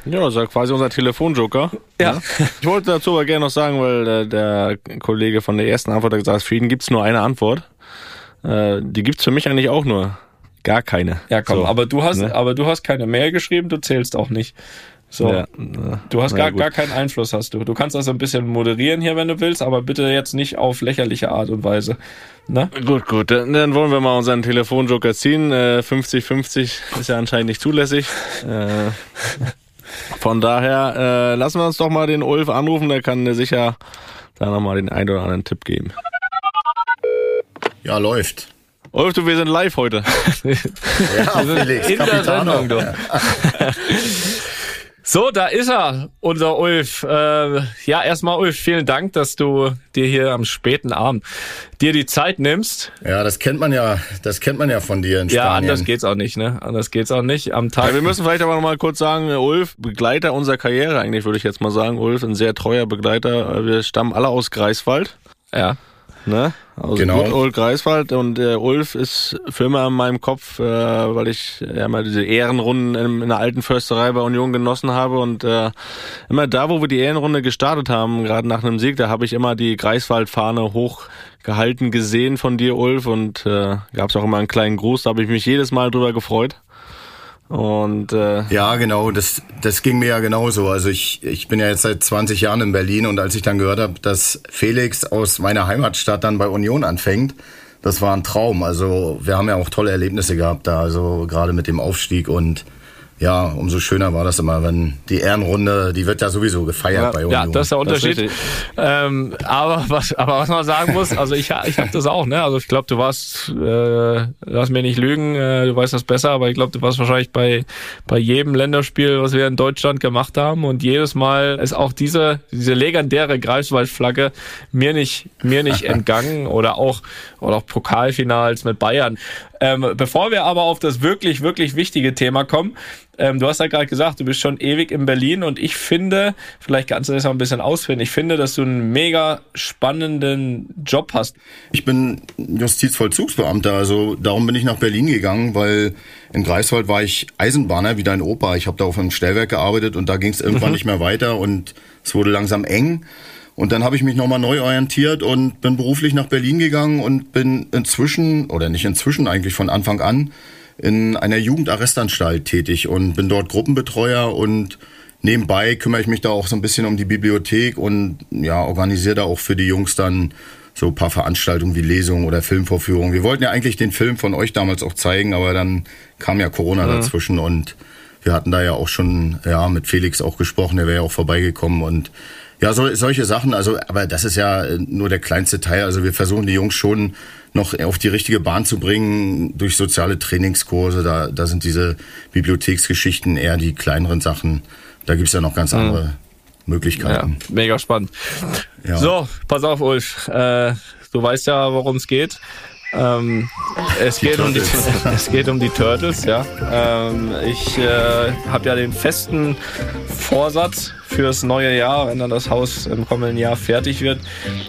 Ja, das ist ja quasi unser Telefonjoker. Ja. Ich wollte dazu aber gerne noch sagen, weil äh, der Kollege von der ersten Antwort hat gesagt, für ihn gibt's nur eine Antwort. Äh, die gibt's für mich eigentlich auch nur. Gar keine. Ja, komm, so, aber du hast, ne? aber du hast keine Mail geschrieben, du zählst auch nicht. So. Ja, du hast gar, gar keinen Einfluss, hast du. Du kannst das ein bisschen moderieren hier, wenn du willst, aber bitte jetzt nicht auf lächerliche Art und Weise. Ne? Gut, gut. Dann, dann wollen wir mal unseren Telefonjoker ziehen. 50-50 äh, ist ja anscheinend nicht zulässig. Äh, von daher äh, lassen wir uns doch mal den Ulf anrufen, der kann dir sicher da nochmal den einen oder anderen Tipp geben. Ja, läuft. Ulf, du, wir sind live heute. ja, Felix, in der Sendung, du. So, da ist er, unser Ulf. Äh, ja, erstmal Ulf, vielen Dank, dass du dir hier am späten Abend dir die Zeit nimmst. Ja, das kennt man ja, das kennt man ja von dir in Spanien. Ja, anders geht's auch nicht, ne? Anders geht's auch nicht. Am Tag. Ja, wir müssen vielleicht aber noch mal kurz sagen, Ulf, Begleiter unserer Karriere eigentlich, würde ich jetzt mal sagen. Ulf, ein sehr treuer Begleiter. Wir stammen alle aus Greifswald. Ja. Ne? Also genau. Ulf Greifswald und äh, Ulf ist für immer in meinem Kopf, äh, weil ich ja mal diese Ehrenrunden in, in der alten Försterei bei Union genossen habe und äh, immer da, wo wir die Ehrenrunde gestartet haben, gerade nach einem Sieg, da habe ich immer die Greifswald-Fahne hochgehalten gesehen von dir, Ulf, und äh, gab es auch immer einen kleinen Gruß, da habe ich mich jedes Mal drüber gefreut. Und äh, ja, genau, das das ging mir ja genauso. Also ich ich bin ja jetzt seit 20 Jahren in Berlin und als ich dann gehört habe, dass Felix aus meiner Heimatstadt dann bei Union anfängt, das war ein Traum. Also wir haben ja auch tolle Erlebnisse gehabt da, also gerade mit dem Aufstieg und ja, umso schöner war das immer, wenn die Ehrenrunde, die wird ja sowieso gefeiert ja, bei Union. Ja, das ist der Unterschied. Ähm, aber was, aber was man sagen muss, also ich, ich habe das auch, ne? Also ich glaube, du warst, äh, lass mir nicht lügen, äh, du weißt das besser, aber ich glaube, du warst wahrscheinlich bei bei jedem Länderspiel, was wir in Deutschland gemacht haben und jedes Mal ist auch diese diese legendäre Greifswald-Flagge mir nicht mir nicht entgangen oder auch oder auch Pokalfinals mit Bayern. Ähm, bevor wir aber auf das wirklich, wirklich wichtige Thema kommen, ähm, du hast ja gerade gesagt, du bist schon ewig in Berlin und ich finde, vielleicht kannst du das auch ein bisschen ausführen, ich finde, dass du einen mega spannenden Job hast. Ich bin Justizvollzugsbeamter, also darum bin ich nach Berlin gegangen, weil in Greifswald war ich Eisenbahner wie dein Opa. Ich habe da auf einem Stellwerk gearbeitet und da ging es irgendwann mhm. nicht mehr weiter und es wurde langsam eng. Und dann habe ich mich nochmal neu orientiert und bin beruflich nach Berlin gegangen und bin inzwischen, oder nicht inzwischen eigentlich von Anfang an, in einer Jugendarrestanstalt tätig und bin dort Gruppenbetreuer und nebenbei kümmere ich mich da auch so ein bisschen um die Bibliothek und ja, organisiere da auch für die Jungs dann so ein paar Veranstaltungen wie Lesungen oder Filmvorführungen. Wir wollten ja eigentlich den Film von euch damals auch zeigen, aber dann kam ja Corona mhm. dazwischen und wir hatten da ja auch schon ja mit Felix auch gesprochen, der wäre ja auch vorbeigekommen und ja, so, solche Sachen, also, aber das ist ja nur der kleinste Teil. Also wir versuchen die Jungs schon noch auf die richtige Bahn zu bringen durch soziale Trainingskurse. Da, da sind diese Bibliotheksgeschichten eher die kleineren Sachen. Da gibt's ja noch ganz mhm. andere mhm. Möglichkeiten. Ja, mega spannend. Ja. So, pass auf, Ulf. Äh, du weißt ja, worum es geht. Ähm, es, geht um die, es geht um die Turtles, ja. Ähm, ich äh, habe ja den festen Vorsatz fürs neue Jahr, wenn dann das Haus im kommenden Jahr fertig wird,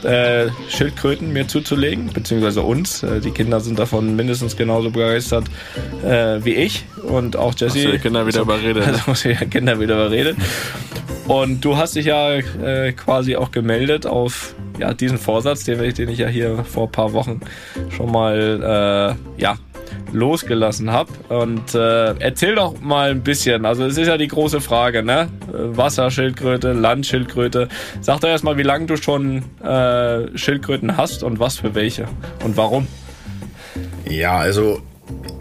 äh, Schildkröten mir zuzulegen, beziehungsweise uns. Äh, die Kinder sind davon mindestens genauso begeistert äh, wie ich und auch Jesse. Hast du die Kinder wieder überredet. Also muss ich die Kinder wieder überredet. Und du hast dich ja äh, quasi auch gemeldet auf ja, diesen Vorsatz, den, den ich ja hier vor ein paar Wochen schon mal äh, ja, losgelassen habe. Und äh, erzähl doch mal ein bisschen. Also es ist ja die große Frage, ne? Wasserschildkröte, Landschildkröte. Sag doch erstmal, wie lange du schon äh, Schildkröten hast und was für welche und warum. Ja, also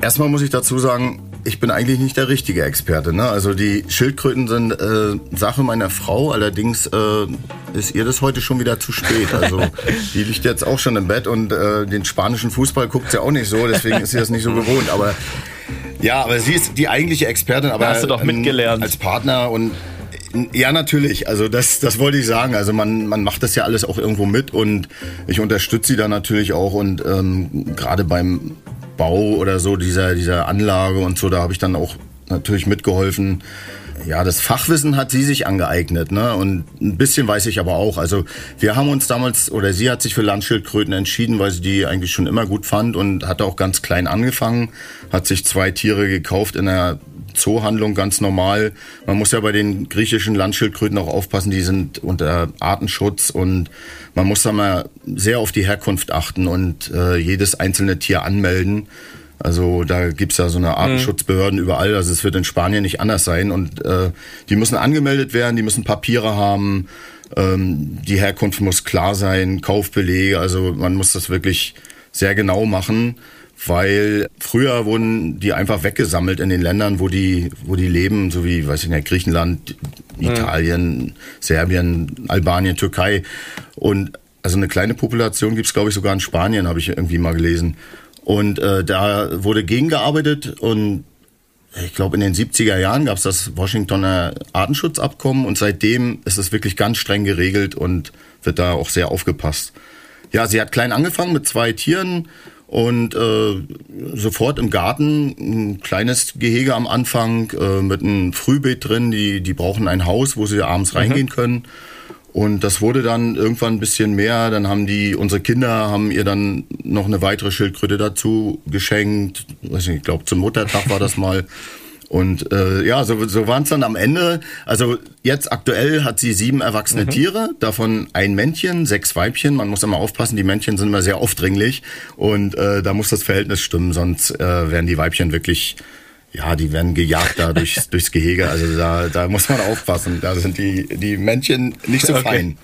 erstmal muss ich dazu sagen, ich bin eigentlich nicht der richtige Experte. Ne? Also die Schildkröten sind äh, Sache meiner Frau, allerdings äh, ist ihr das heute schon wieder zu spät. Also die liegt jetzt auch schon im Bett und äh, den spanischen Fußball guckt sie auch nicht so, deswegen ist sie das nicht so gewohnt. Aber ja, aber sie ist die eigentliche Expertin, aber Hast du doch mitgelernt. Ähm, als Partner und ja, natürlich. Also das, das wollte ich sagen. Also man, man macht das ja alles auch irgendwo mit und ich unterstütze sie da natürlich auch und ähm, gerade beim Bau oder so dieser, dieser Anlage und so, da habe ich dann auch natürlich mitgeholfen. Ja, das Fachwissen hat sie sich angeeignet, ne? Und ein bisschen weiß ich aber auch. Also wir haben uns damals oder sie hat sich für Landschildkröten entschieden, weil sie die eigentlich schon immer gut fand und hat auch ganz klein angefangen, hat sich zwei Tiere gekauft in einer Zoohandlung ganz normal. Man muss ja bei den griechischen Landschildkröten auch aufpassen, die sind unter Artenschutz und man muss da mal sehr auf die Herkunft achten und äh, jedes einzelne Tier anmelden. Also da gibt's ja so eine Artenschutzbehörden mhm. überall. Also es wird in Spanien nicht anders sein. Und äh, die müssen angemeldet werden, die müssen Papiere haben, ähm, die Herkunft muss klar sein, Kaufbelege. Also man muss das wirklich sehr genau machen weil früher wurden die einfach weggesammelt in den Ländern, wo die, wo die leben, so wie, weiß ich nicht, Griechenland, Italien, mhm. Serbien, Albanien, Türkei. Und also eine kleine Population gibt's glaube ich, sogar in Spanien, habe ich irgendwie mal gelesen. Und äh, da wurde gegengearbeitet und ich glaube, in den 70er Jahren gab's das Washingtoner Artenschutzabkommen und seitdem ist es wirklich ganz streng geregelt und wird da auch sehr aufgepasst. Ja, sie hat klein angefangen mit zwei Tieren, und äh, sofort im Garten ein kleines Gehege am Anfang äh, mit einem Frühbeet drin. Die, die brauchen ein Haus, wo sie abends mhm. reingehen können. Und das wurde dann irgendwann ein bisschen mehr. Dann haben die, unsere Kinder haben ihr dann noch eine weitere Schildkröte dazu geschenkt. Ich glaube zum Muttertag war das mal. Und äh, ja, so, so waren es dann am Ende. Also jetzt aktuell hat sie sieben erwachsene mhm. Tiere, davon ein Männchen, sechs Weibchen. Man muss immer aufpassen, die Männchen sind immer sehr aufdringlich und äh, da muss das Verhältnis stimmen, sonst äh, werden die Weibchen wirklich ja, die werden gejagt da durchs, durchs Gehege. Also da, da muss man aufpassen. Da sind die, die Männchen nicht so okay. fein.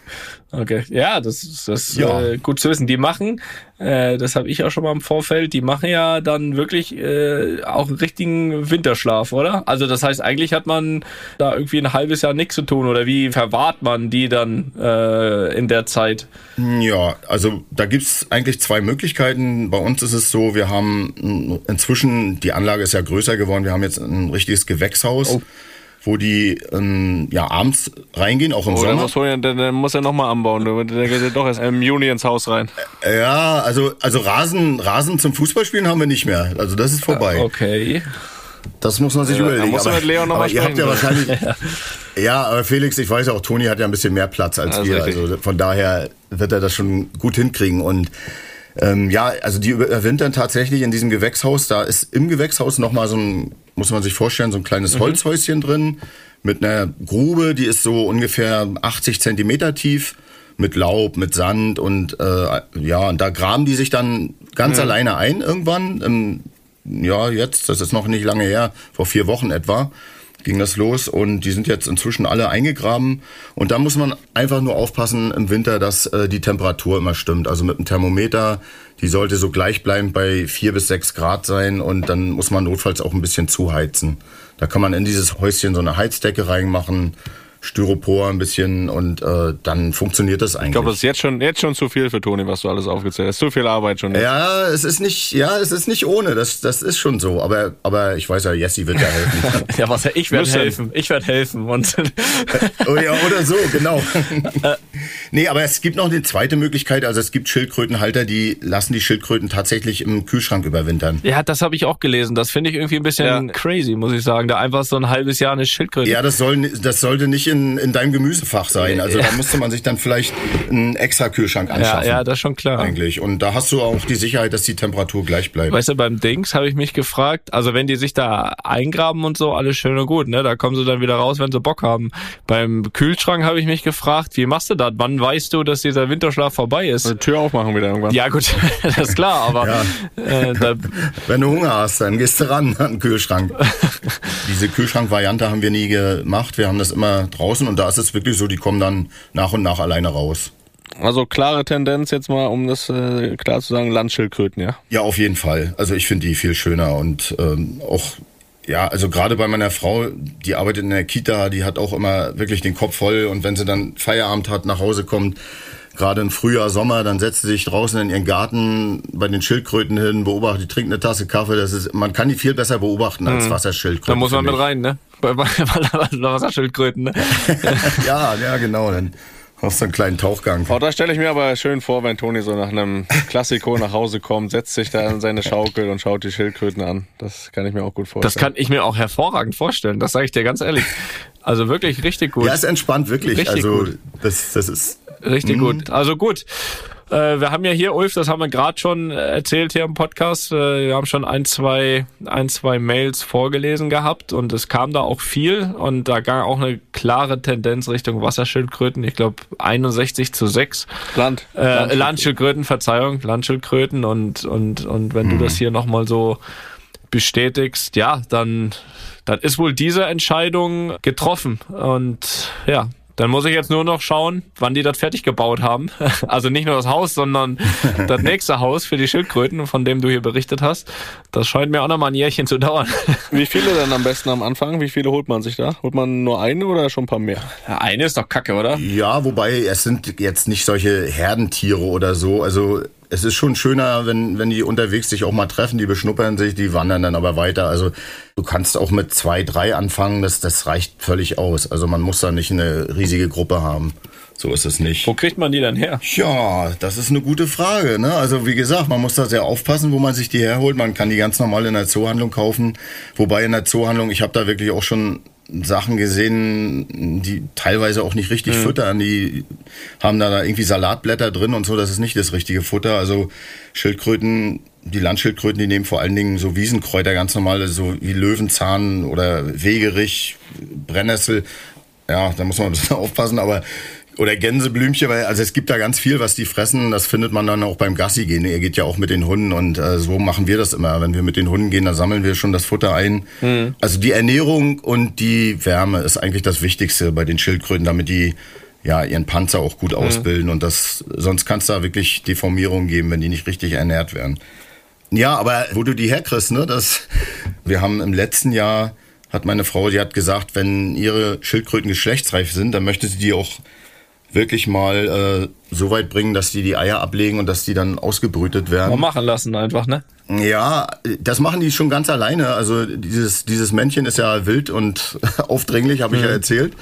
Okay, ja, das, ist das ja. Äh, gut zu wissen. Die machen, äh, das habe ich auch schon mal im Vorfeld, die machen ja dann wirklich äh, auch einen richtigen Winterschlaf, oder? Also das heißt, eigentlich hat man da irgendwie ein halbes Jahr nichts zu tun oder wie verwahrt man die dann äh, in der Zeit? Ja, also da gibt's eigentlich zwei Möglichkeiten. Bei uns ist es so, wir haben inzwischen, die Anlage ist ja größer geworden, wir haben jetzt ein richtiges Gewächshaus. Oh wo die ähm, ja abends reingehen, auch im oh, Sommer. Dann, dann, dann muss er nochmal anbauen, der geht ja doch erst im Juni ins Haus rein. Ja, also, also Rasen, Rasen zum Fußballspielen haben wir nicht mehr. Also das ist vorbei. Okay. Das muss man sich ja, überlegen. Dann muss aber, mit Leon noch aber ihr habt ja wahrscheinlich. ja, aber Felix, ich weiß ja auch, Toni hat ja ein bisschen mehr Platz als wir. Also von daher wird er das schon gut hinkriegen. Und ähm, ja, also die überwintern tatsächlich in diesem Gewächshaus. Da ist im Gewächshaus nochmal so ein, muss man sich vorstellen, so ein kleines mhm. Holzhäuschen drin mit einer Grube, die ist so ungefähr 80 Zentimeter tief mit Laub, mit Sand und äh, ja, und da graben die sich dann ganz mhm. alleine ein irgendwann. Ähm, ja, jetzt, das ist noch nicht lange her, vor vier Wochen etwa ging das los und die sind jetzt inzwischen alle eingegraben. Und da muss man einfach nur aufpassen im Winter, dass äh, die Temperatur immer stimmt. Also mit dem Thermometer, die sollte so gleichbleibend bei vier bis sechs Grad sein und dann muss man notfalls auch ein bisschen zuheizen. Da kann man in dieses Häuschen so eine Heizdecke reinmachen Styropor ein bisschen und äh, dann funktioniert das eigentlich. Ich glaube, das ist jetzt schon jetzt schon zu viel für Toni, was du alles aufgezählt hast. Zu viel Arbeit schon. Ja, es ist nicht, ja, es ist nicht ohne. Das, das ist schon so. Aber, aber ich weiß ja, Jessie wird ja helfen. ja, was? Ich werde helfen. Ich werde helfen und. oh, ja, oder so, genau. nee, aber es gibt noch eine zweite Möglichkeit. Also es gibt Schildkrötenhalter, die lassen die Schildkröten tatsächlich im Kühlschrank überwintern. Ja, das habe ich auch gelesen. Das finde ich irgendwie ein bisschen ja. crazy, muss ich sagen. Da einfach so ein halbes Jahr eine Schildkröte. Ja, das soll, das sollte nicht in, in deinem Gemüsefach sein. Also da musste man sich dann vielleicht einen extra Kühlschrank anschaffen. Ja, ja, das ist schon klar. Eigentlich. Und da hast du auch die Sicherheit, dass die Temperatur gleich bleibt. Weißt du, beim Dings habe ich mich gefragt, also wenn die sich da eingraben und so, alles schön und gut, ne? Da kommen sie dann wieder raus, wenn sie Bock haben. Beim Kühlschrank habe ich mich gefragt, wie machst du das? Wann weißt du, dass dieser Winterschlaf vorbei ist? Die Tür aufmachen wieder irgendwann. Ja, gut, das ist klar, aber ja. äh, da, wenn du Hunger hast, dann gehst du ran an den Kühlschrank. Diese Kühlschrankvariante haben wir nie gemacht. Wir haben das immer draußen und da ist es wirklich so, die kommen dann nach und nach alleine raus. Also klare Tendenz jetzt mal, um das äh, klar zu sagen, Landschildkröten, ja? Ja, auf jeden Fall. Also ich finde die viel schöner und ähm, auch ja, also gerade bei meiner Frau, die arbeitet in der Kita, die hat auch immer wirklich den Kopf voll und wenn sie dann Feierabend hat, nach Hause kommt, gerade im Frühjahr, Sommer, dann setzt sie sich draußen in ihren Garten bei den Schildkröten hin, beobachtet, die trinkt eine Tasse Kaffee. Das ist, man kann die viel besser beobachten als Wasserschildkröten. Da muss man mit rein, ne? Bei, bei, bei Wasserschildkröten, ne? Ja, ja, genau. Dann hast du einen kleinen Tauchgang. Oh, da stelle ich mir aber schön vor, wenn Toni so nach einem Klassiko nach Hause kommt, setzt sich da in seine Schaukel und schaut die Schildkröten an. Das kann ich mir auch gut vorstellen. Das kann ich mir auch hervorragend vorstellen. Das sage ich dir ganz ehrlich. Also wirklich richtig gut. Ja, ist entspannt, wirklich. Richtig also gut. das, das ist Richtig gut. Also gut. Äh, wir haben ja hier, Ulf, das haben wir gerade schon erzählt hier im Podcast. Äh, wir haben schon ein, zwei, ein, zwei Mails vorgelesen gehabt und es kam da auch viel und da ging auch eine klare Tendenz Richtung Wasserschildkröten. Ich glaube 61 zu 6. Land. Äh, Landschildkröten, Verzeihung, Landschildkröten und, und, und wenn du das hier nochmal so bestätigst, ja, dann, dann ist wohl diese Entscheidung getroffen. Und ja, dann muss ich jetzt nur noch schauen, wann die das fertig gebaut haben. Also nicht nur das Haus, sondern das nächste Haus für die Schildkröten, von dem du hier berichtet hast. Das scheint mir auch noch mal ein Jährchen zu dauern. Wie viele denn am besten am Anfang? Wie viele holt man sich da? Holt man nur eine oder schon ein paar mehr? Ja, eine ist doch kacke, oder? Ja, wobei es sind jetzt nicht solche Herdentiere oder so. Also es ist schon schöner, wenn, wenn die unterwegs sich auch mal treffen, die beschnuppern sich, die wandern dann aber weiter. Also du kannst auch mit zwei, drei anfangen, das, das reicht völlig aus. Also man muss da nicht eine riesige Gruppe haben. So ist es nicht. Wo kriegt man die denn her? Ja, das ist eine gute Frage. Ne? Also wie gesagt, man muss da sehr aufpassen, wo man sich die herholt. Man kann die ganz normal in der Zoohandlung kaufen. Wobei in der Zoohandlung, ich habe da wirklich auch schon Sachen gesehen, die teilweise auch nicht richtig füttern. Die haben da irgendwie Salatblätter drin und so. Das ist nicht das richtige Futter. Also Schildkröten, die Landschildkröten, die nehmen vor allen Dingen so Wiesenkräuter ganz normal, so wie Löwenzahn oder Wegerich, Brennnessel. Ja, da muss man ein bisschen aufpassen, aber oder Gänseblümchen, weil also es gibt da ganz viel, was die fressen. Das findet man dann auch beim Gassi gehen. Er geht ja auch mit den Hunden und äh, so machen wir das immer. Wenn wir mit den Hunden gehen, dann sammeln wir schon das Futter ein. Also die Ernährung und die Wärme ist eigentlich das Wichtigste bei den Schildkröten, damit die ja ihren Panzer auch gut ausbilden und das sonst kann es da wirklich Deformierungen geben, wenn die nicht richtig ernährt werden. Ja, aber wo du die herkriegst, ne, das, wir haben im letzten Jahr, hat meine Frau, die hat gesagt, wenn ihre Schildkröten geschlechtsreif sind, dann möchte sie die auch wirklich mal äh, so weit bringen, dass die die Eier ablegen und dass die dann ausgebrütet werden. Mal machen lassen einfach, ne? Ja, das machen die schon ganz alleine. Also dieses, dieses Männchen ist ja wild und aufdringlich, habe ich ja erzählt.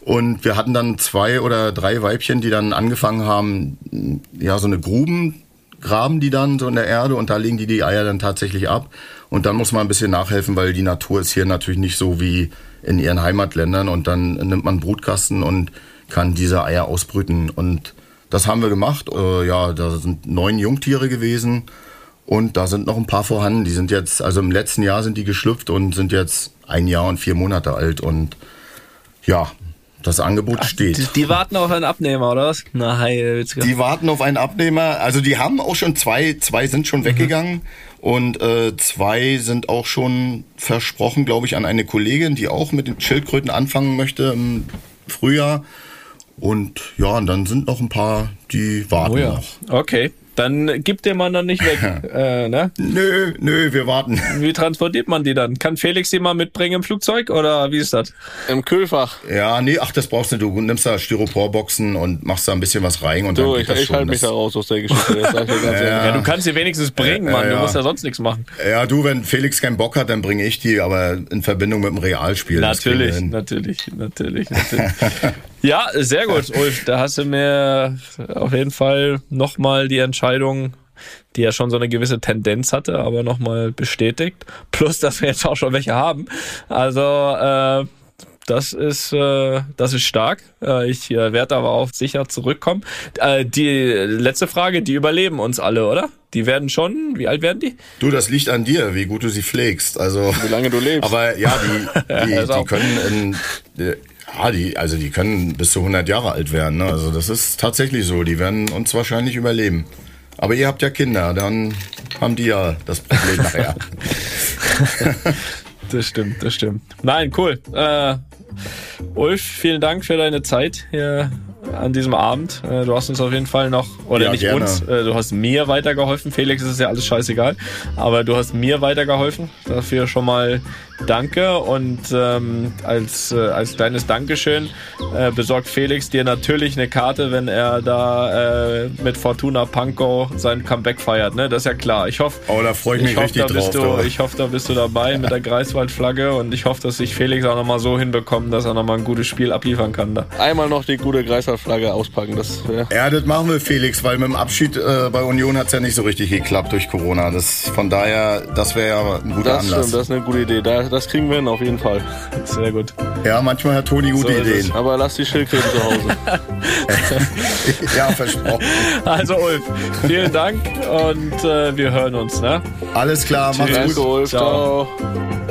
Und wir hatten dann zwei oder drei Weibchen, die dann angefangen haben, ja, so eine Gruben graben die dann so in der Erde und da legen die die Eier dann tatsächlich ab. Und dann muss man ein bisschen nachhelfen, weil die Natur ist hier natürlich nicht so wie in ihren Heimatländern. Und dann nimmt man Brutkasten und kann diese Eier ausbrüten. Und das haben wir gemacht. Äh, ja, da sind neun Jungtiere gewesen. Und da sind noch ein paar vorhanden. Die sind jetzt, also im letzten Jahr sind die geschlüpft und sind jetzt ein Jahr und vier Monate alt. Und ja, das Angebot steht. Die, die warten auf einen Abnehmer, oder was? Witzke. Die warten auf einen Abnehmer. Also die haben auch schon zwei, zwei sind schon weggegangen und äh, zwei sind auch schon versprochen, glaube ich, an eine Kollegin, die auch mit den Schildkröten anfangen möchte im Frühjahr. Und ja, und dann sind noch ein paar, die warten Oh ja. noch. Okay. Dann gibt den Mann dann nicht weg. äh, ne? Nö, nö, wir warten. Wie transportiert man die dann? Kann Felix die mal mitbringen im Flugzeug oder wie ist das? Im Kühlfach. Ja, nee, ach, das brauchst du. Du nimmst da Styroporboxen und machst da ein bisschen was rein und So, dann ich, geht das ich schon. halte mich da raus aus der Geschichte. Das sag ich dir ganz ehrlich. Ja, du kannst sie wenigstens bringen, Mann. Du ja. musst ja sonst nichts machen. Ja, du, wenn Felix keinen Bock hat, dann bringe ich die, aber in Verbindung mit dem Realspiel. Natürlich, natürlich, natürlich, natürlich. Ja, sehr gut, Ulf. Da hast du mir auf jeden Fall nochmal die Entscheidung, die ja schon so eine gewisse Tendenz hatte, aber nochmal bestätigt. Plus, dass wir jetzt auch schon welche haben. Also, äh, das ist, äh, das ist stark. Äh, ich äh, werde aber auch sicher zurückkommen. Äh, die letzte Frage, die überleben uns alle, oder? Die werden schon, wie alt werden die? Du, das liegt an dir, wie gut du sie pflegst. Also, Wie lange du lebst. aber ja, die, die, Ja, die können in, äh, ja, die, also die können bis zu 100 Jahre alt werden. Ne? Also das ist tatsächlich so. Die werden uns wahrscheinlich überleben. Aber ihr habt ja Kinder, dann haben die ja das Problem nachher. Das stimmt, das stimmt. Nein, cool. Äh, Ulf, vielen Dank für deine Zeit hier an diesem Abend. Äh, du hast uns auf jeden Fall noch, oder Ja, nicht gerne. uns, äh, du hast mir weitergeholfen. Felix ist ja alles scheißegal, aber du hast mir weitergeholfen. Dafür schon mal danke und ähm, als, äh, als kleines Dankeschön äh, besorgt Felix dir natürlich eine Karte, wenn er da äh, mit Fortuna Pankow sein Comeback feiert. Ne? Das ist ja klar. Ich hoffe, Oh, da freue ich mich ich hoffe, richtig da drauf. bist du, du. ich hoffe, da bist du dabei mit der Greifswald-Flagge und ich hoffe, dass sich Felix auch nochmal so hinbekommt, dass er nochmal ein gutes Spiel abliefern kann da. Einmal noch die gute Greifswald-Flagge auspacken. Das wär ja, das machen wir, Felix, weil mit dem Abschied äh, bei Union hat es ja nicht so richtig geklappt durch Corona. Das, von daher, das wäre ja ein guter das Anlass. stimmt, das ist eine gute Idee. Da, das kriegen wir hin, auf jeden Fall. Sehr gut. ja, manchmal hat Toni gute So ist es. Ideen. Aber lass die Schildkröten zu Hause. ja, versprochen. Also Ulf, vielen Dank und äh, wir hören uns. Ne? Alles klar, macht's Tschüss. gut. Ulf, Ciao. ciao.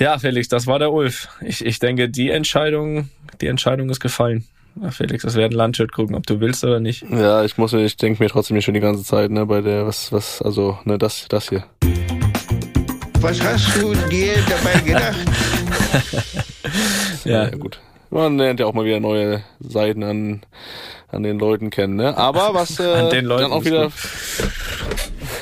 Ja, Felix, das war der Ulf. Ich, ich denke, die Entscheidung, die Entscheidung ist gefallen. Ja, Felix, das werden Landschild gucken, ob du willst oder nicht. Ja, ich muss, ich denke mir trotzdem schon die ganze Zeit, ne, bei der, was, was, also, ne, das, das hier. Was hast du dir dabei gedacht? Ja, Ja, gut. Man lernt ja auch mal wieder neue Seiten an, an den Leuten kennen, ne? Aber was äh, An den Leuten dann auch wieder.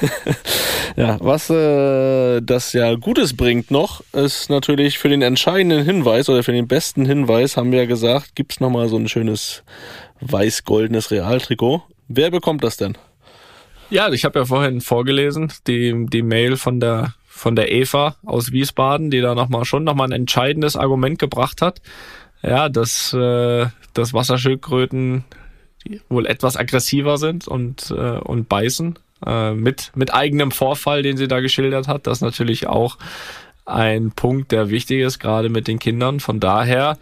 ja, was äh, das ja Gutes bringt noch, ist natürlich für den entscheidenden Hinweis oder für den besten Hinweis, haben wir ja gesagt, gibt's noch mal so ein schönes weiß-goldenes Realtrikot. Wer bekommt das denn? Ja, ich habe ja vorhin vorgelesen, die, die Mail von der von der Eva aus Wiesbaden, die da noch mal schon noch mal ein entscheidendes Argument gebracht hat. Ja, dass, äh, dass Wasserschildkröten wohl etwas aggressiver sind und, äh, und beißen. Äh, mit, mit eigenem Vorfall, den sie da geschildert hat. Das ist natürlich auch ein Punkt, der wichtig ist, gerade mit den Kindern. Von daher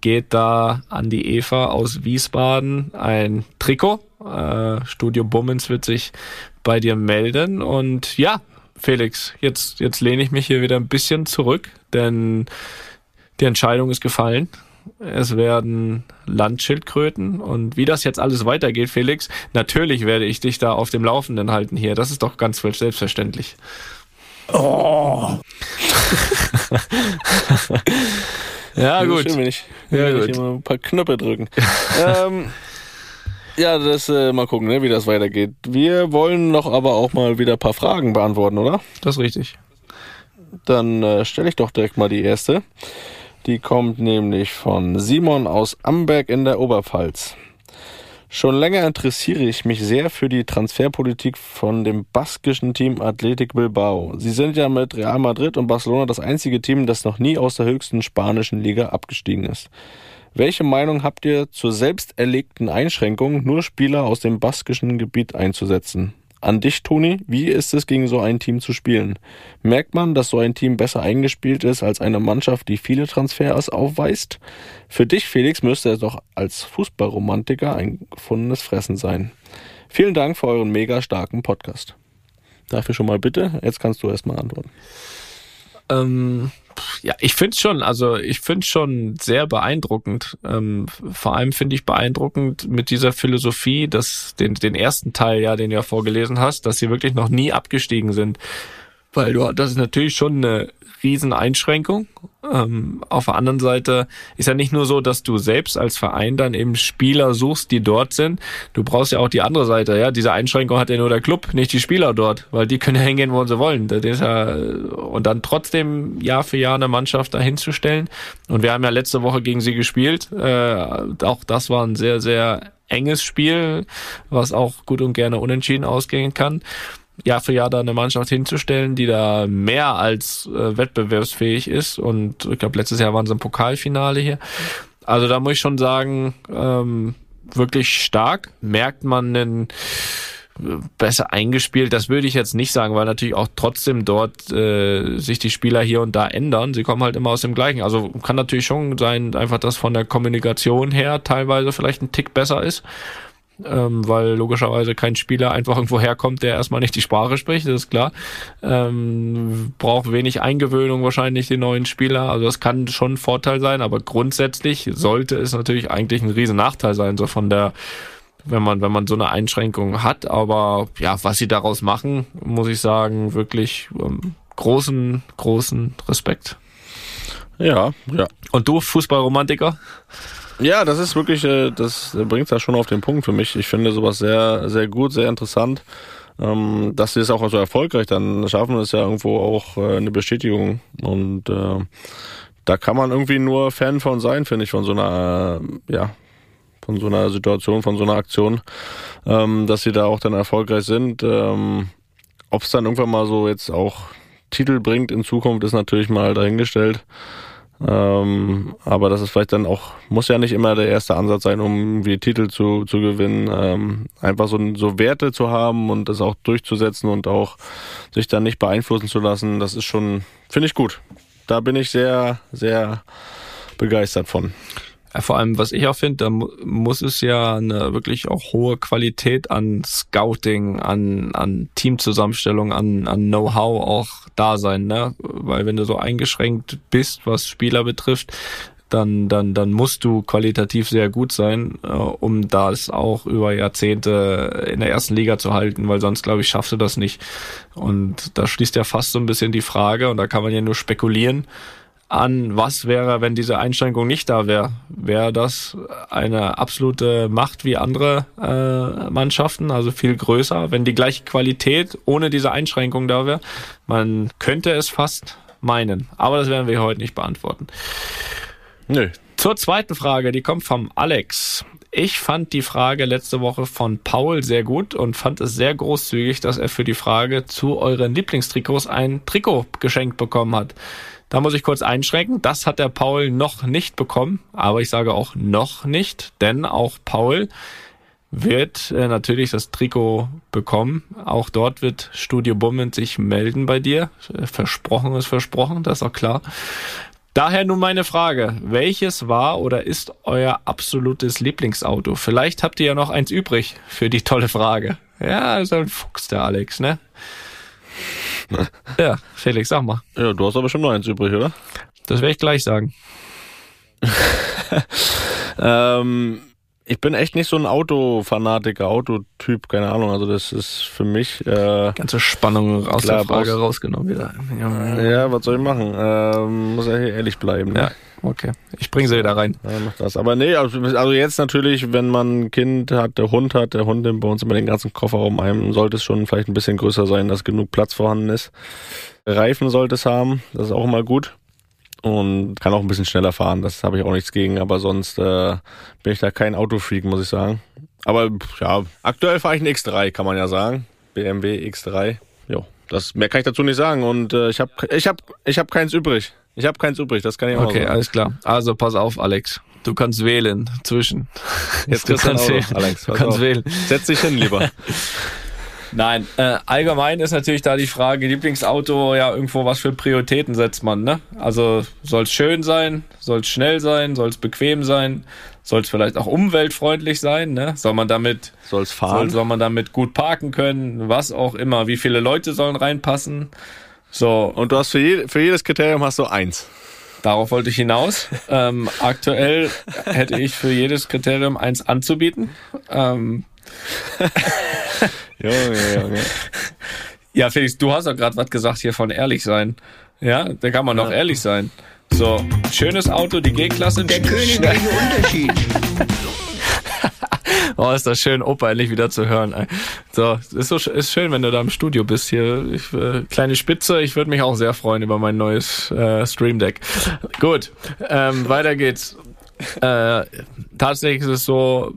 geht da an die Eva aus Wiesbaden ein Trikot. Äh, Studio Bummens wird sich bei dir melden. Und ja, Felix, jetzt, jetzt lehne ich mich hier wieder ein bisschen zurück, denn die Entscheidung ist gefallen. Es werden Landschildkröten und wie das jetzt alles weitergeht, Felix, natürlich werde ich dich da auf dem Laufenden halten hier. Das ist doch ganz selbstverständlich. Oh. ja, gut. Schön, wenn ich, Ja, wenn gut. ich hier mal ein paar Knöpfe drücken. ähm, ja, das äh, mal gucken, ne, wie das weitergeht. Wir wollen noch aber auch mal wieder ein paar Fragen beantworten, oder? Das ist richtig. Dann äh, stelle ich doch direkt mal die erste. Die kommt nämlich von Simon aus Amberg in der Oberpfalz. Schon länger interessiere ich mich sehr für die Transferpolitik von dem baskischen Team Athletic Bilbao. Sie sind ja mit Real Madrid und Barcelona das einzige Team, das noch nie aus der höchsten spanischen Liga abgestiegen ist. Welche Meinung habt ihr zur selbst erlegten Einschränkung, nur Spieler aus dem baskischen Gebiet einzusetzen? An dich, Toni, wie ist es, gegen so ein Team zu spielen? Merkt man, dass so ein Team besser eingespielt ist als eine Mannschaft, die viele Transfers aufweist? Für dich, Felix, müsste es doch als Fußballromantiker ein gefundenes Fressen sein. Vielen Dank für euren mega starken Podcast. Dafür schon mal bitte. Jetzt kannst du erstmal antworten. Ähm, ja, ich finde schon, also ich finde schon sehr beeindruckend. Ähm, vor allem finde ich beeindruckend mit dieser Philosophie, dass den, den ersten Teil, ja, den du ja vorgelesen hast, dass sie wirklich noch nie abgestiegen sind. Weil du, das ist natürlich schon eine Rieseneinschränkung. Ähm, auf der anderen Seite ist ja nicht nur so, dass du selbst als Verein dann eben Spieler suchst, die dort sind. Du brauchst ja auch die andere Seite, ja. Diese Einschränkung hat ja nur der Club, nicht die Spieler dort, weil die können hingehen, wo sie wollen. Das ist ja, und dann trotzdem Jahr für Jahr eine Mannschaft dahinzustellen. Und wir haben ja letzte Woche gegen sie gespielt. Äh, auch das war ein sehr, sehr enges Spiel, was auch gut und gerne unentschieden ausgehen kann. Jahr für Jahr da eine Mannschaft hinzustellen, die da mehr als äh, wettbewerbsfähig ist. Und ich glaube, letztes Jahr waren sie im Pokalfinale hier. Also da muss ich schon sagen, ähm, wirklich stark. Merkt man einen äh, besser eingespielt, das würde ich jetzt nicht sagen, weil natürlich auch trotzdem dort äh, sich die Spieler hier und da ändern. Sie kommen halt immer aus dem gleichen. Also kann natürlich schon sein, einfach, dass von der Kommunikation her teilweise vielleicht ein Tick besser ist ähm, weil logischerweise kein Spieler einfach irgendwo herkommt, der erstmal nicht die Sprache spricht, das ist klar. Ähm, braucht wenig Eingewöhnung wahrscheinlich die neuen Spieler, also das kann schon ein Vorteil sein, aber grundsätzlich sollte es natürlich eigentlich ein riesen Nachteil sein, so von der wenn man, wenn man so eine Einschränkung hat, aber ja, was sie daraus machen, muss ich sagen, wirklich ähm, großen, großen Respekt. Ja, ja. Und du, Fußballromantiker? Ja, das ist wirklich, äh, das bringt da schon auf den Punkt für mich. Ich finde sowas sehr, sehr gut, sehr interessant. Ähm, dass sie es auch so erfolgreich dann schaffen, ist ja irgendwo auch äh, eine Bestätigung. Und äh, da kann man irgendwie nur Fan von sein, finde ich, von so einer, ja, von so einer Situation, von so einer Aktion, ähm, dass sie da auch dann erfolgreich sind. Ähm, Ob es dann irgendwann mal so jetzt auch Titel bringt in Zukunft, ist natürlich mal dahingestellt. Ähm, aber das ist vielleicht dann auch, muss ja nicht immer der erste Ansatz sein, um wie Titel zu, zu gewinnen. Ähm, einfach so, so Werte zu haben und das auch durchzusetzen und auch sich dann nicht beeinflussen zu lassen, das ist schon, finde ich gut. Da bin ich sehr, sehr begeistert von. Ja, vor allem, was ich auch finde, da mu muss es ja eine wirklich auch hohe Qualität an Scouting, an, an Teamzusammenstellung, an, an Know-how auch da sein, ne? Weil wenn du so eingeschränkt bist, was Spieler betrifft, dann, dann, dann musst du qualitativ sehr gut sein, äh, um das auch über Jahrzehnte in der ersten Liga zu halten, weil sonst, glaube ich, schaffst du das nicht. Und da schließt ja fast so ein bisschen die Frage, und da kann man ja nur spekulieren, an, was wäre, wenn diese Einschränkung nicht da wäre. Wäre das eine absolute Macht wie andere äh, Mannschaften, also viel größer, wenn die gleiche Qualität ohne diese Einschränkung da wäre? Man könnte es fast meinen, aber das werden wir heute nicht beantworten. Nö. Zur zweiten Frage, die kommt vom Alex. Ich fand die Frage letzte Woche von Paul sehr gut und fand es sehr großzügig, dass er für die Frage zu euren Lieblingstrikots ein Trikot geschenkt bekommen hat. Da muss ich kurz einschränken. Das hat der Paul noch nicht bekommen. Aber ich sage auch noch nicht, denn auch Paul wird äh, natürlich das Trikot bekommen. Auch dort wird Studio Bummen sich melden bei dir. Versprochen ist versprochen, das ist auch klar. Daher nun meine Frage. Welches war oder ist euer absolutes Lieblingsauto? Vielleicht habt ihr ja noch eins übrig für die tolle Frage. Ja, ist ein Fuchs, der Alex, ne? Ja, Felix, sag mal. Ja, du hast aber schon noch eins übrig, oder? Das werde ich gleich sagen. ähm, ich bin echt nicht so ein Autofanatiker, Autotyp, keine Ahnung. Also das ist für mich äh, ganze Spannung aus klar, der Frage brauchst- rausgenommen wieder. Ja, ja, was soll ich machen? Ähm, muss ja hier ehrlich bleiben. Ne? ja, okay. Ich bringe sie wieder rein. Ja, mach das. Aber nee, also also jetzt natürlich, wenn man ein Kind hat, der Hund hat, der Hund nimmt bei uns immer den ganzen Kofferraum ein, sollte es schon vielleicht ein bisschen größer sein, dass genug Platz vorhanden ist. Reifen sollte es haben, das ist auch immer gut. Und kann auch ein bisschen schneller fahren, das habe ich auch nichts gegen, aber sonst äh, bin ich da kein Autofreak, muss ich sagen. Aber ja, aktuell fahre ich einen X3, kann man ja sagen. BMW X3. Jo, das mehr kann ich dazu nicht sagen. Und äh, ich habe ich hab, ich hab keins übrig. Ich habe keins übrig, das kann ich auch Okay, sagen. alles klar. Also pass auf, Alex. Du kannst wählen zwischen. Jetzt du du kannst Auto, wählen. Alex. Du kannst auf. wählen. Setz dich hin, lieber. Nein, äh, allgemein ist natürlich da die Frage, Lieblingsauto, ja, irgendwo was für Prioritäten setzt man, ne? Also soll es schön sein, soll es schnell sein, soll es bequem sein, soll es vielleicht auch umweltfreundlich sein, ne? Soll man damit Soll's soll, fahren. soll man damit gut parken können, was auch immer, wie viele Leute sollen reinpassen? So, Und du hast für, je, für jedes Kriterium hast du eins. Darauf wollte ich hinaus. ähm, aktuell hätte ich für jedes Kriterium eins anzubieten. Ähm, Junge, Junge. ja, Felix, du hast doch gerade was gesagt hier von ehrlich sein. Ja, da kann man doch ehrlich sein. So, schönes Auto, die G-Klasse. Der königliche Unterschied. Oh, ist das schön, Opa endlich wieder zu hören. So, ist so ist schön, wenn du da im Studio bist hier. Ich, äh, kleine Spitze, ich würde mich auch sehr freuen über mein neues äh, Stream Deck. Gut, ähm, weiter geht's. Äh, tatsächlich ist es so,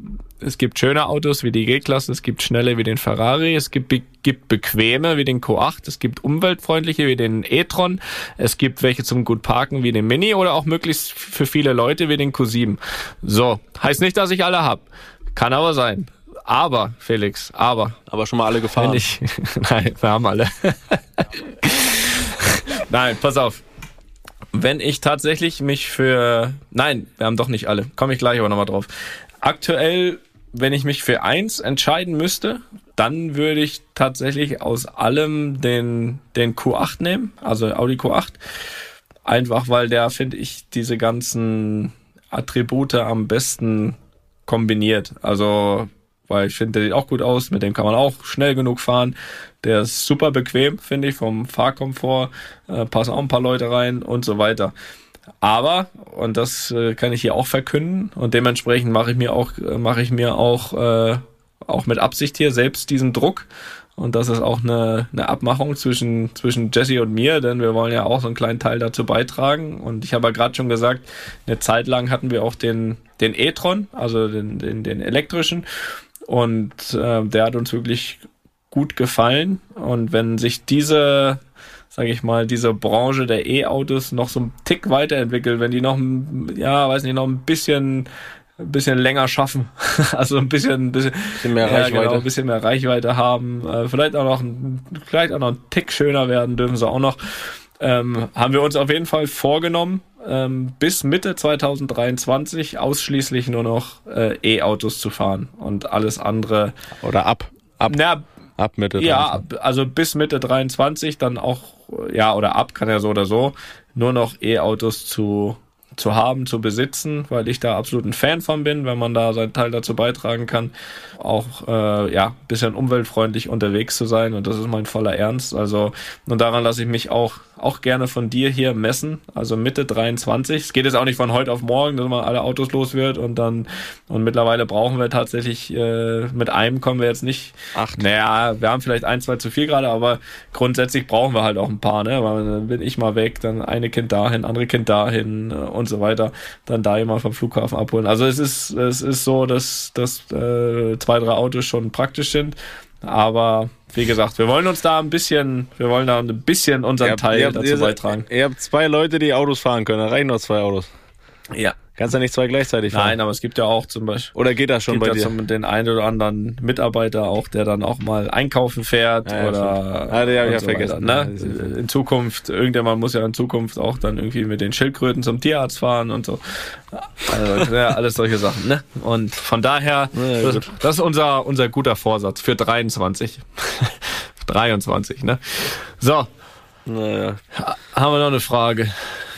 es gibt schöne Autos wie die G-Klasse, es gibt schnelle wie den Ferrari, es gibt, gibt bequeme wie den Q8, es gibt umweltfreundliche wie den e-tron, es gibt welche zum gut parken wie den Mini oder auch möglichst für viele Leute wie den Q7. So, heißt nicht, dass ich alle hab. Kann aber sein. Aber, Felix, aber, Aber schon mal alle gefahren. ich, nein, wir haben alle. nein, pass auf. Wenn ich tatsächlich mich für, nein, wir haben doch nicht alle. Komme ich gleich aber nochmal drauf. Aktuell, wenn ich mich für eins entscheiden müsste, dann würde ich tatsächlich aus allem den, den Q8 nehmen, also Audi Q8. Einfach weil der, finde ich, diese ganzen Attribute am besten kombiniert. Also, weil ich finde, der sieht auch gut aus, mit dem kann man auch schnell genug fahren. Der ist super bequem, finde ich, vom Fahrkomfort, äh, passen auch ein paar Leute rein und so weiter. Aber, und das äh, kann ich hier auch verkünden, und dementsprechend mache ich mir auch, mache ich mir auch, äh, auch mit Absicht hier selbst diesen Druck. Und das ist auch eine, eine Abmachung zwischen, zwischen Jesse und mir, denn wir wollen ja auch so einen kleinen Teil dazu beitragen. Und ich habe ja gerade schon gesagt, eine Zeit lang hatten wir auch den, den e-tron, also den, den, den elektrischen. Und äh, der hat uns wirklich gut gefallen. Und wenn sich diese, sage ich mal, diese Branche der E-Autos noch so einen Tick weiterentwickelt, wenn die noch, ja, weiß nicht, noch ein bisschen ein bisschen länger schaffen, also ein bisschen, ein bisschen, bisschen mehr ja, Reichweite, genau, ein bisschen mehr Reichweite haben, äh, vielleicht auch noch, ein, vielleicht auch noch ein Tick schöner werden dürfen sie auch noch. Ähm, haben wir uns auf jeden Fall vorgenommen, ähm, bis Mitte 2023 ausschließlich nur noch äh, E-Autos zu fahren und alles andere oder ab. Ab. Na, ab Mitte ja 23. also bis Mitte 23 dann auch ja oder ab kann ja so oder so nur noch E-Autos zu zu haben, zu besitzen, weil ich da absolut ein Fan von bin, wenn man da seinen Teil dazu beitragen kann, auch äh, ja bisschen umweltfreundlich unterwegs zu sein und das ist mein voller Ernst. Also und daran lasse ich mich auch auch gerne von dir hier messen, also Mitte 23. Es geht jetzt auch nicht von heute auf morgen, dass man alle Autos los wird und dann und mittlerweile brauchen wir tatsächlich äh, mit einem kommen wir jetzt nicht. Acht. Naja, wir haben vielleicht ein, zwei zu viel gerade, aber grundsätzlich brauchen wir halt auch ein paar, ne? Weil dann bin ich mal weg, dann eine Kind dahin, andere Kind dahin äh, und so weiter, dann da jemand vom Flughafen abholen. Also es ist es ist so, dass dass äh, zwei drei Autos schon praktisch sind. Aber wie gesagt, wir wollen uns da ein bisschen, wir wollen da ein bisschen unseren habt, Teil habt, dazu ihr, beitragen. Ihr habt zwei Leute, die Autos fahren können. Da reichen noch zwei Autos. Ja. Kannst ja nicht zwei gleichzeitig fahren. Nein, aber es gibt ja auch zum Beispiel. Oder geht das schon bei dir? Zum, den einen oder anderen Mitarbeiter auch, der dann auch mal einkaufen fährt Ja, ja, oder. Ah, den ich ja so vergessen. Weiter, ne? In Zukunft, irgendjemand muss ja in Zukunft auch dann irgendwie mit den Schildkröten zum Tierarzt fahren und so. Also, ja, alles solche Sachen, ne? Und von daher, das, das ist unser, unser guter Vorsatz für 23. 23, ne? So, Naja, haben wir noch eine Frage?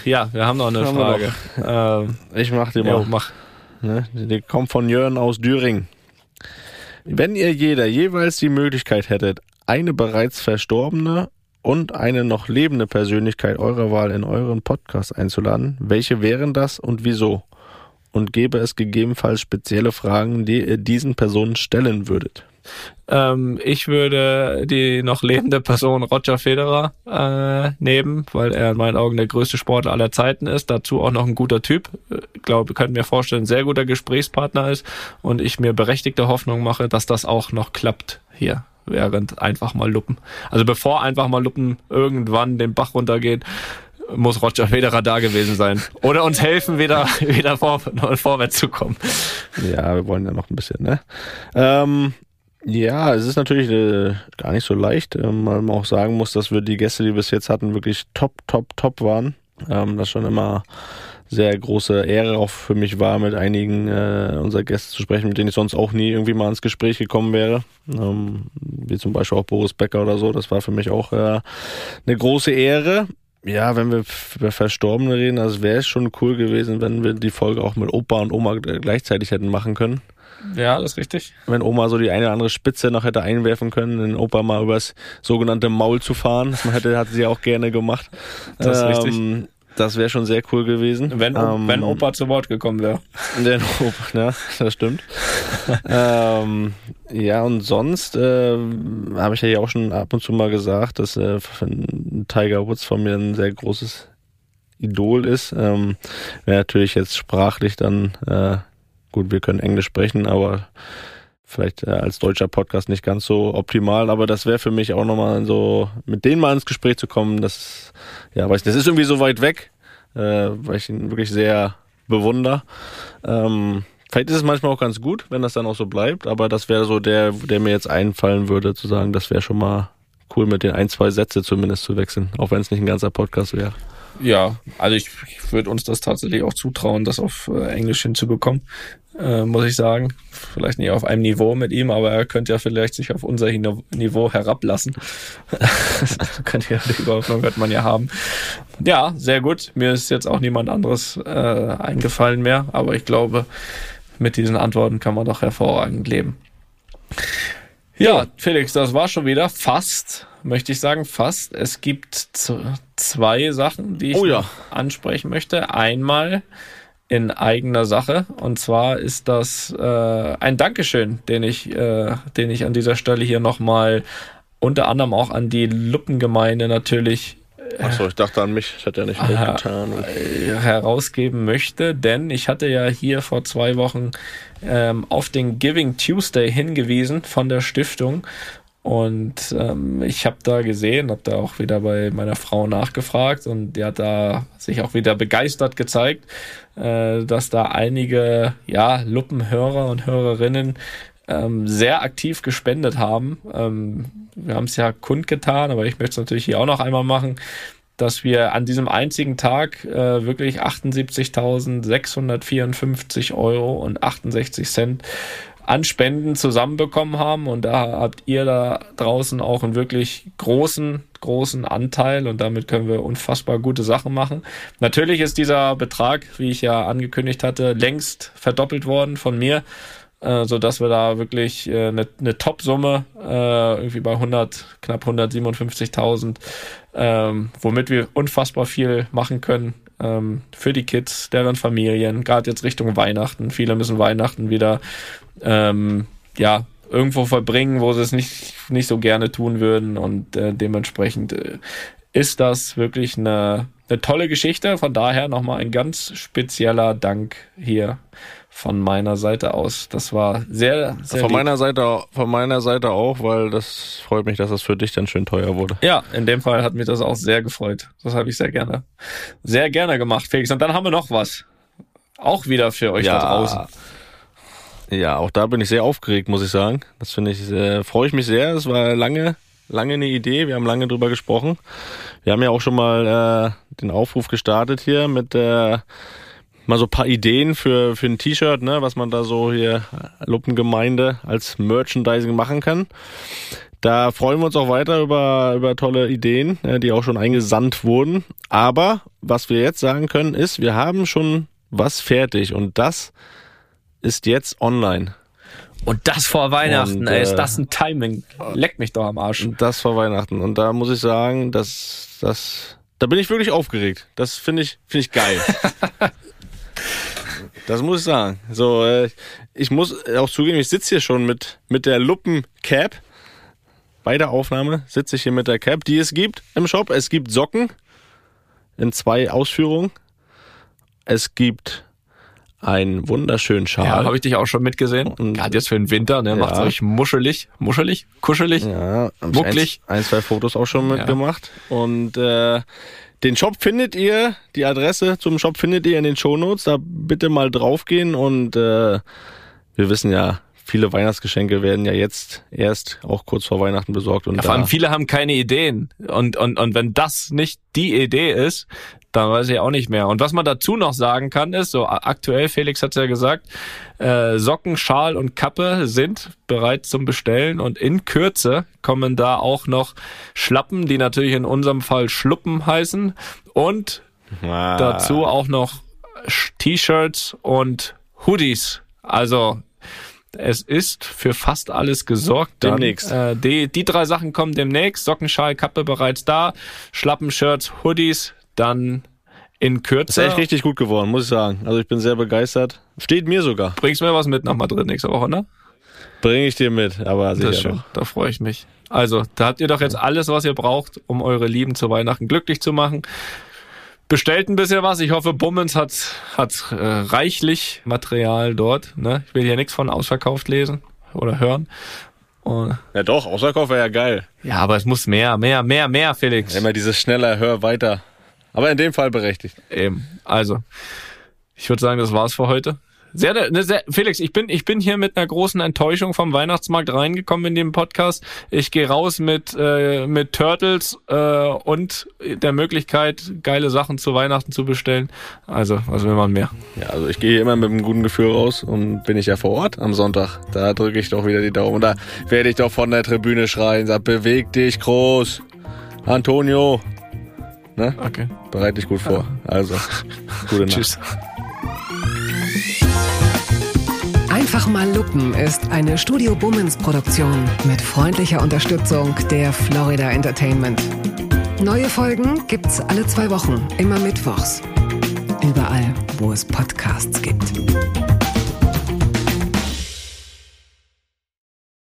Ja, wir haben noch eine Haben Frage. Ähm, ich mach jo, mal. mach. Ne? Die kommt von Jörn aus Düring. Wenn ihr jeder jeweils die Möglichkeit hättet, eine bereits verstorbene und eine noch lebende Persönlichkeit eurer Wahl in euren Podcast einzuladen, welche wären das und wieso? Und gäbe es gegebenenfalls spezielle Fragen, die ihr diesen Personen stellen würdet? Ähm, ich würde die noch lebende Person Roger Federer äh, nehmen, weil er in meinen Augen der größte Sportler aller Zeiten ist. Dazu auch noch ein guter Typ. Ich glaube, können mir vorstellen, ein sehr guter Gesprächspartner ist und ich mir berechtigte Hoffnung mache, dass das auch noch klappt hier während einfach mal Luppen. Also bevor einfach mal Luppen irgendwann den Bach runtergeht, muss Roger Federer da gewesen sein. Oder uns helfen, wieder, wieder vor, vorwärts zu kommen. Ja, wir wollen ja noch ein bisschen, ne? Ähm, ja, es ist natürlich äh, gar nicht so leicht, ähm, weil man auch sagen muss, dass wir die Gäste, die wir bis jetzt hatten, wirklich top, top, top waren. Ähm, das schon immer sehr große Ehre auch für mich war, mit einigen äh, unserer Gäste zu sprechen, mit denen ich sonst auch nie irgendwie mal ins Gespräch gekommen wäre. Ähm, wie zum Beispiel auch Boris Becker oder so. Das war für mich auch äh, eine große Ehre. Ja, wenn wir über Verstorbene reden, also wäre es schon cool gewesen, wenn wir die Folge auch mit Opa und Oma gleichzeitig hätten machen können. Ja, das ist richtig. Wenn Oma so die eine oder andere Spitze noch hätte einwerfen können, den Opa mal übers sogenannte Maul zu fahren. Das hätte, hat sie auch gerne gemacht. Das ist richtig. Ähm, Das wäre schon sehr cool gewesen. Wenn, ähm, wenn Opa zu Wort gekommen wäre. Den Opa, ja, das stimmt. ähm, ja, und sonst äh, habe ich ja auch schon ab und zu mal gesagt, dass äh, Tiger Woods von mir ein sehr großes Idol ist. Ähm, Wäre natürlich jetzt sprachlich dann, äh, gut, wir können Englisch sprechen, aber vielleicht äh, als deutscher Podcast nicht ganz so optimal, aber das wäre für mich auch nochmal so, mit denen mal ins Gespräch zu kommen, das, ja, weiß nicht, das ist irgendwie so weit weg, äh, weil ich ihn wirklich sehr bewunder. Ähm, vielleicht ist es manchmal auch ganz gut, wenn das dann auch so bleibt, aber das wäre so der, der mir jetzt einfallen würde, zu sagen, das wäre schon mal cool, mit den ein, zwei Sätze zumindest zu wechseln, auch wenn es nicht ein ganzer Podcast wäre. Ja, also ich, ich würde uns das tatsächlich auch zutrauen, das auf äh, Englisch hinzubekommen, äh, muss ich sagen. Vielleicht nicht auf einem Niveau mit ihm, aber er könnte ja vielleicht sich auf unser Niveau herablassen. könnte ja, die Hoffnung wird man ja haben. Ja, sehr gut. Mir ist jetzt auch niemand anderes äh, eingefallen mehr, aber ich glaube, mit diesen Antworten kann man doch hervorragend leben. Ja, Felix, das war schon wieder fast, möchte ich sagen, fast. Es gibt zwei Sachen, die ich Oh ja. ansprechen möchte. Einmal in eigener Sache. Und zwar ist das äh, ein Dankeschön, den ich, äh, den ich an dieser Stelle hier nochmal unter anderem auch an die Luppengemeinde natürlich Achso, ich dachte an mich. Ich hatte ja nicht äh, herausgeben möchte, denn ich hatte ja hier vor zwei Wochen ähm, auf den Giving Tuesday hingewiesen von der Stiftung. Und ähm, ich habe da gesehen, habe da auch wieder bei meiner Frau nachgefragt und die hat da sich auch wieder begeistert gezeigt, äh, dass da einige ja Luppenhörer und Hörerinnen ähm, sehr aktiv gespendet haben. Ähm, wir haben es ja kundgetan, aber ich möchte es natürlich hier auch noch einmal machen, dass wir an diesem einzigen Tag äh, wirklich 78.654 Euro und 68 Cent an Spenden zusammenbekommen haben und da habt ihr da draußen auch einen wirklich großen, großen Anteil und damit können wir unfassbar gute Sachen machen. Natürlich ist dieser Betrag, wie ich ja angekündigt hatte, längst verdoppelt worden von mir äh, so dass wir da wirklich äh, eine, eine Top-Summe äh, irgendwie bei 100 knapp 157.000, ähm, womit wir unfassbar viel machen können ähm, für die Kids, deren Familien, gerade jetzt Richtung Weihnachten. Viele müssen Weihnachten wieder ähm, ja irgendwo verbringen, wo sie es nicht nicht so gerne tun würden und äh, dementsprechend äh, ist das wirklich eine eine tolle Geschichte. Von daher nochmal ein ganz spezieller Dank hier von meiner Seite aus. Das war sehr, sehr Von lieb. meiner Seite, von meiner Seite auch, weil das freut mich, dass das für dich dann schön teuer wurde. Ja, in dem Fall hat mich das auch sehr gefreut. Das habe ich sehr gerne, sehr gerne gemacht, Felix. Und dann haben wir noch was. Auch wieder für euch da draußen. Ja, auch da bin ich sehr aufgeregt, muss ich sagen. Das finde ich, äh, freue ich mich sehr. Es war lange, lange eine Idee. Wir haben lange drüber gesprochen. Wir haben ja auch schon mal äh, den Aufruf gestartet hier mit äh, mal so ein paar Ideen für, für ein T-Shirt, ne, was man da so hier Luppengemeinde als Merchandising machen kann. Da freuen wir uns auch weiter über, über tolle Ideen, äh, die auch schon eingesandt wurden. Aber was wir jetzt sagen können, ist, wir haben schon was fertig und das ist jetzt online. Und das vor Weihnachten, Und, ey, ist äh, das ein Timing? Leck mich doch am Arsch. Und das vor Weihnachten. Und da muss ich sagen, dass das, da bin ich wirklich aufgeregt. Das finde ich, finde ich geil. das muss ich sagen. So, äh, ich muss auch zugeben, ich sitze hier schon mit, mit der Luppen-Cap. Bei der Aufnahme sitze ich hier mit der Cap, die es gibt im Shop. Es gibt Socken in zwei Ausführungen. Es gibt einen wunderschönen Schal. Ja, habe ich dich auch schon mitgesehen. Und- Gerade jetzt für den Winter, ne? Ja. euch muschelig, muschelig, kuschelig. Ja, Mucklig. Ein, ein, zwei Fotos auch schon mitgemacht. Und äh, den Shop findet ihr, die Adresse zum Shop findet ihr in den Shownotes. Da bitte mal draufgehen und äh, wir wissen ja, viele Weihnachtsgeschenke werden ja jetzt erst auch kurz vor Weihnachten besorgt. Und Ja, vor allem viele haben keine Ideen. Und, und, und wenn das nicht die Idee ist, dann weiß ich auch nicht mehr. Und was man dazu noch sagen kann, ist, so aktuell, Felix hat ja gesagt, äh, Socken, Schal und Kappe sind bereit zum Bestellen und in Kürze kommen da auch noch Schlappen, die natürlich in unserem Fall Schluppen heißen und ah, dazu auch noch T-Shirts und Hoodies. Also es ist für fast alles gesorgt. Dann. Demnächst. Äh, die, die drei Sachen kommen demnächst. Socken, Schal, Kappe bereits da. Schlappen, Shirts, Hoodies dann in ist Kürze. echt richtig gut geworden, muss ich sagen. Also ich bin sehr begeistert. Steht mir sogar. Bringst mir was mit nach Madrid nächste Woche, ne? Bringe ich dir mit, aber sicher Das ist schön. noch. Da freue ich mich. Also, da habt ihr doch jetzt alles, was ihr braucht, um eure Lieben zu Weihnachten glücklich zu machen. Bestellt ein bisschen was. Ich hoffe, Bummens hat, hat äh, reichlich Material dort. Ne? Ich will hier nichts von ausverkauft lesen oder hören. Und, Ja doch, Ausverkauf wäre ja geil. ja, aber es muss mehr, mehr, mehr, mehr, Felix. Immer dieses schneller, hör weiter. Aber in dem Fall berechtigt. Eben. Also, ich würde sagen, das war's für heute. Sehr, ne, sehr, Felix, ich bin, ich bin hier mit einer großen Enttäuschung vom Weihnachtsmarkt reingekommen in den Podcast. Ich gehe raus mit, äh, mit Turtles äh, und der Möglichkeit, geile Sachen zu Weihnachten zu bestellen. Also, was will man mehr? Ja, also ich gehe hier immer mit einem guten Gefühl raus und bin ich ja vor Ort am Sonntag. Da drücke ich doch wieder die Daumen. Und da werde ich doch von der Tribüne schreien, sag, beweg dich groß. Antonio. Ne? Okay. Bereite dich gut vor. Also, gute Nacht. Tschüss. Einfach mal Lupen ist eine Studio Bummens Produktion mit freundlicher Unterstützung der Florida Entertainment. Neue Folgen gibt's alle zwei Wochen, immer mittwochs. Überall, wo es Podcasts gibt.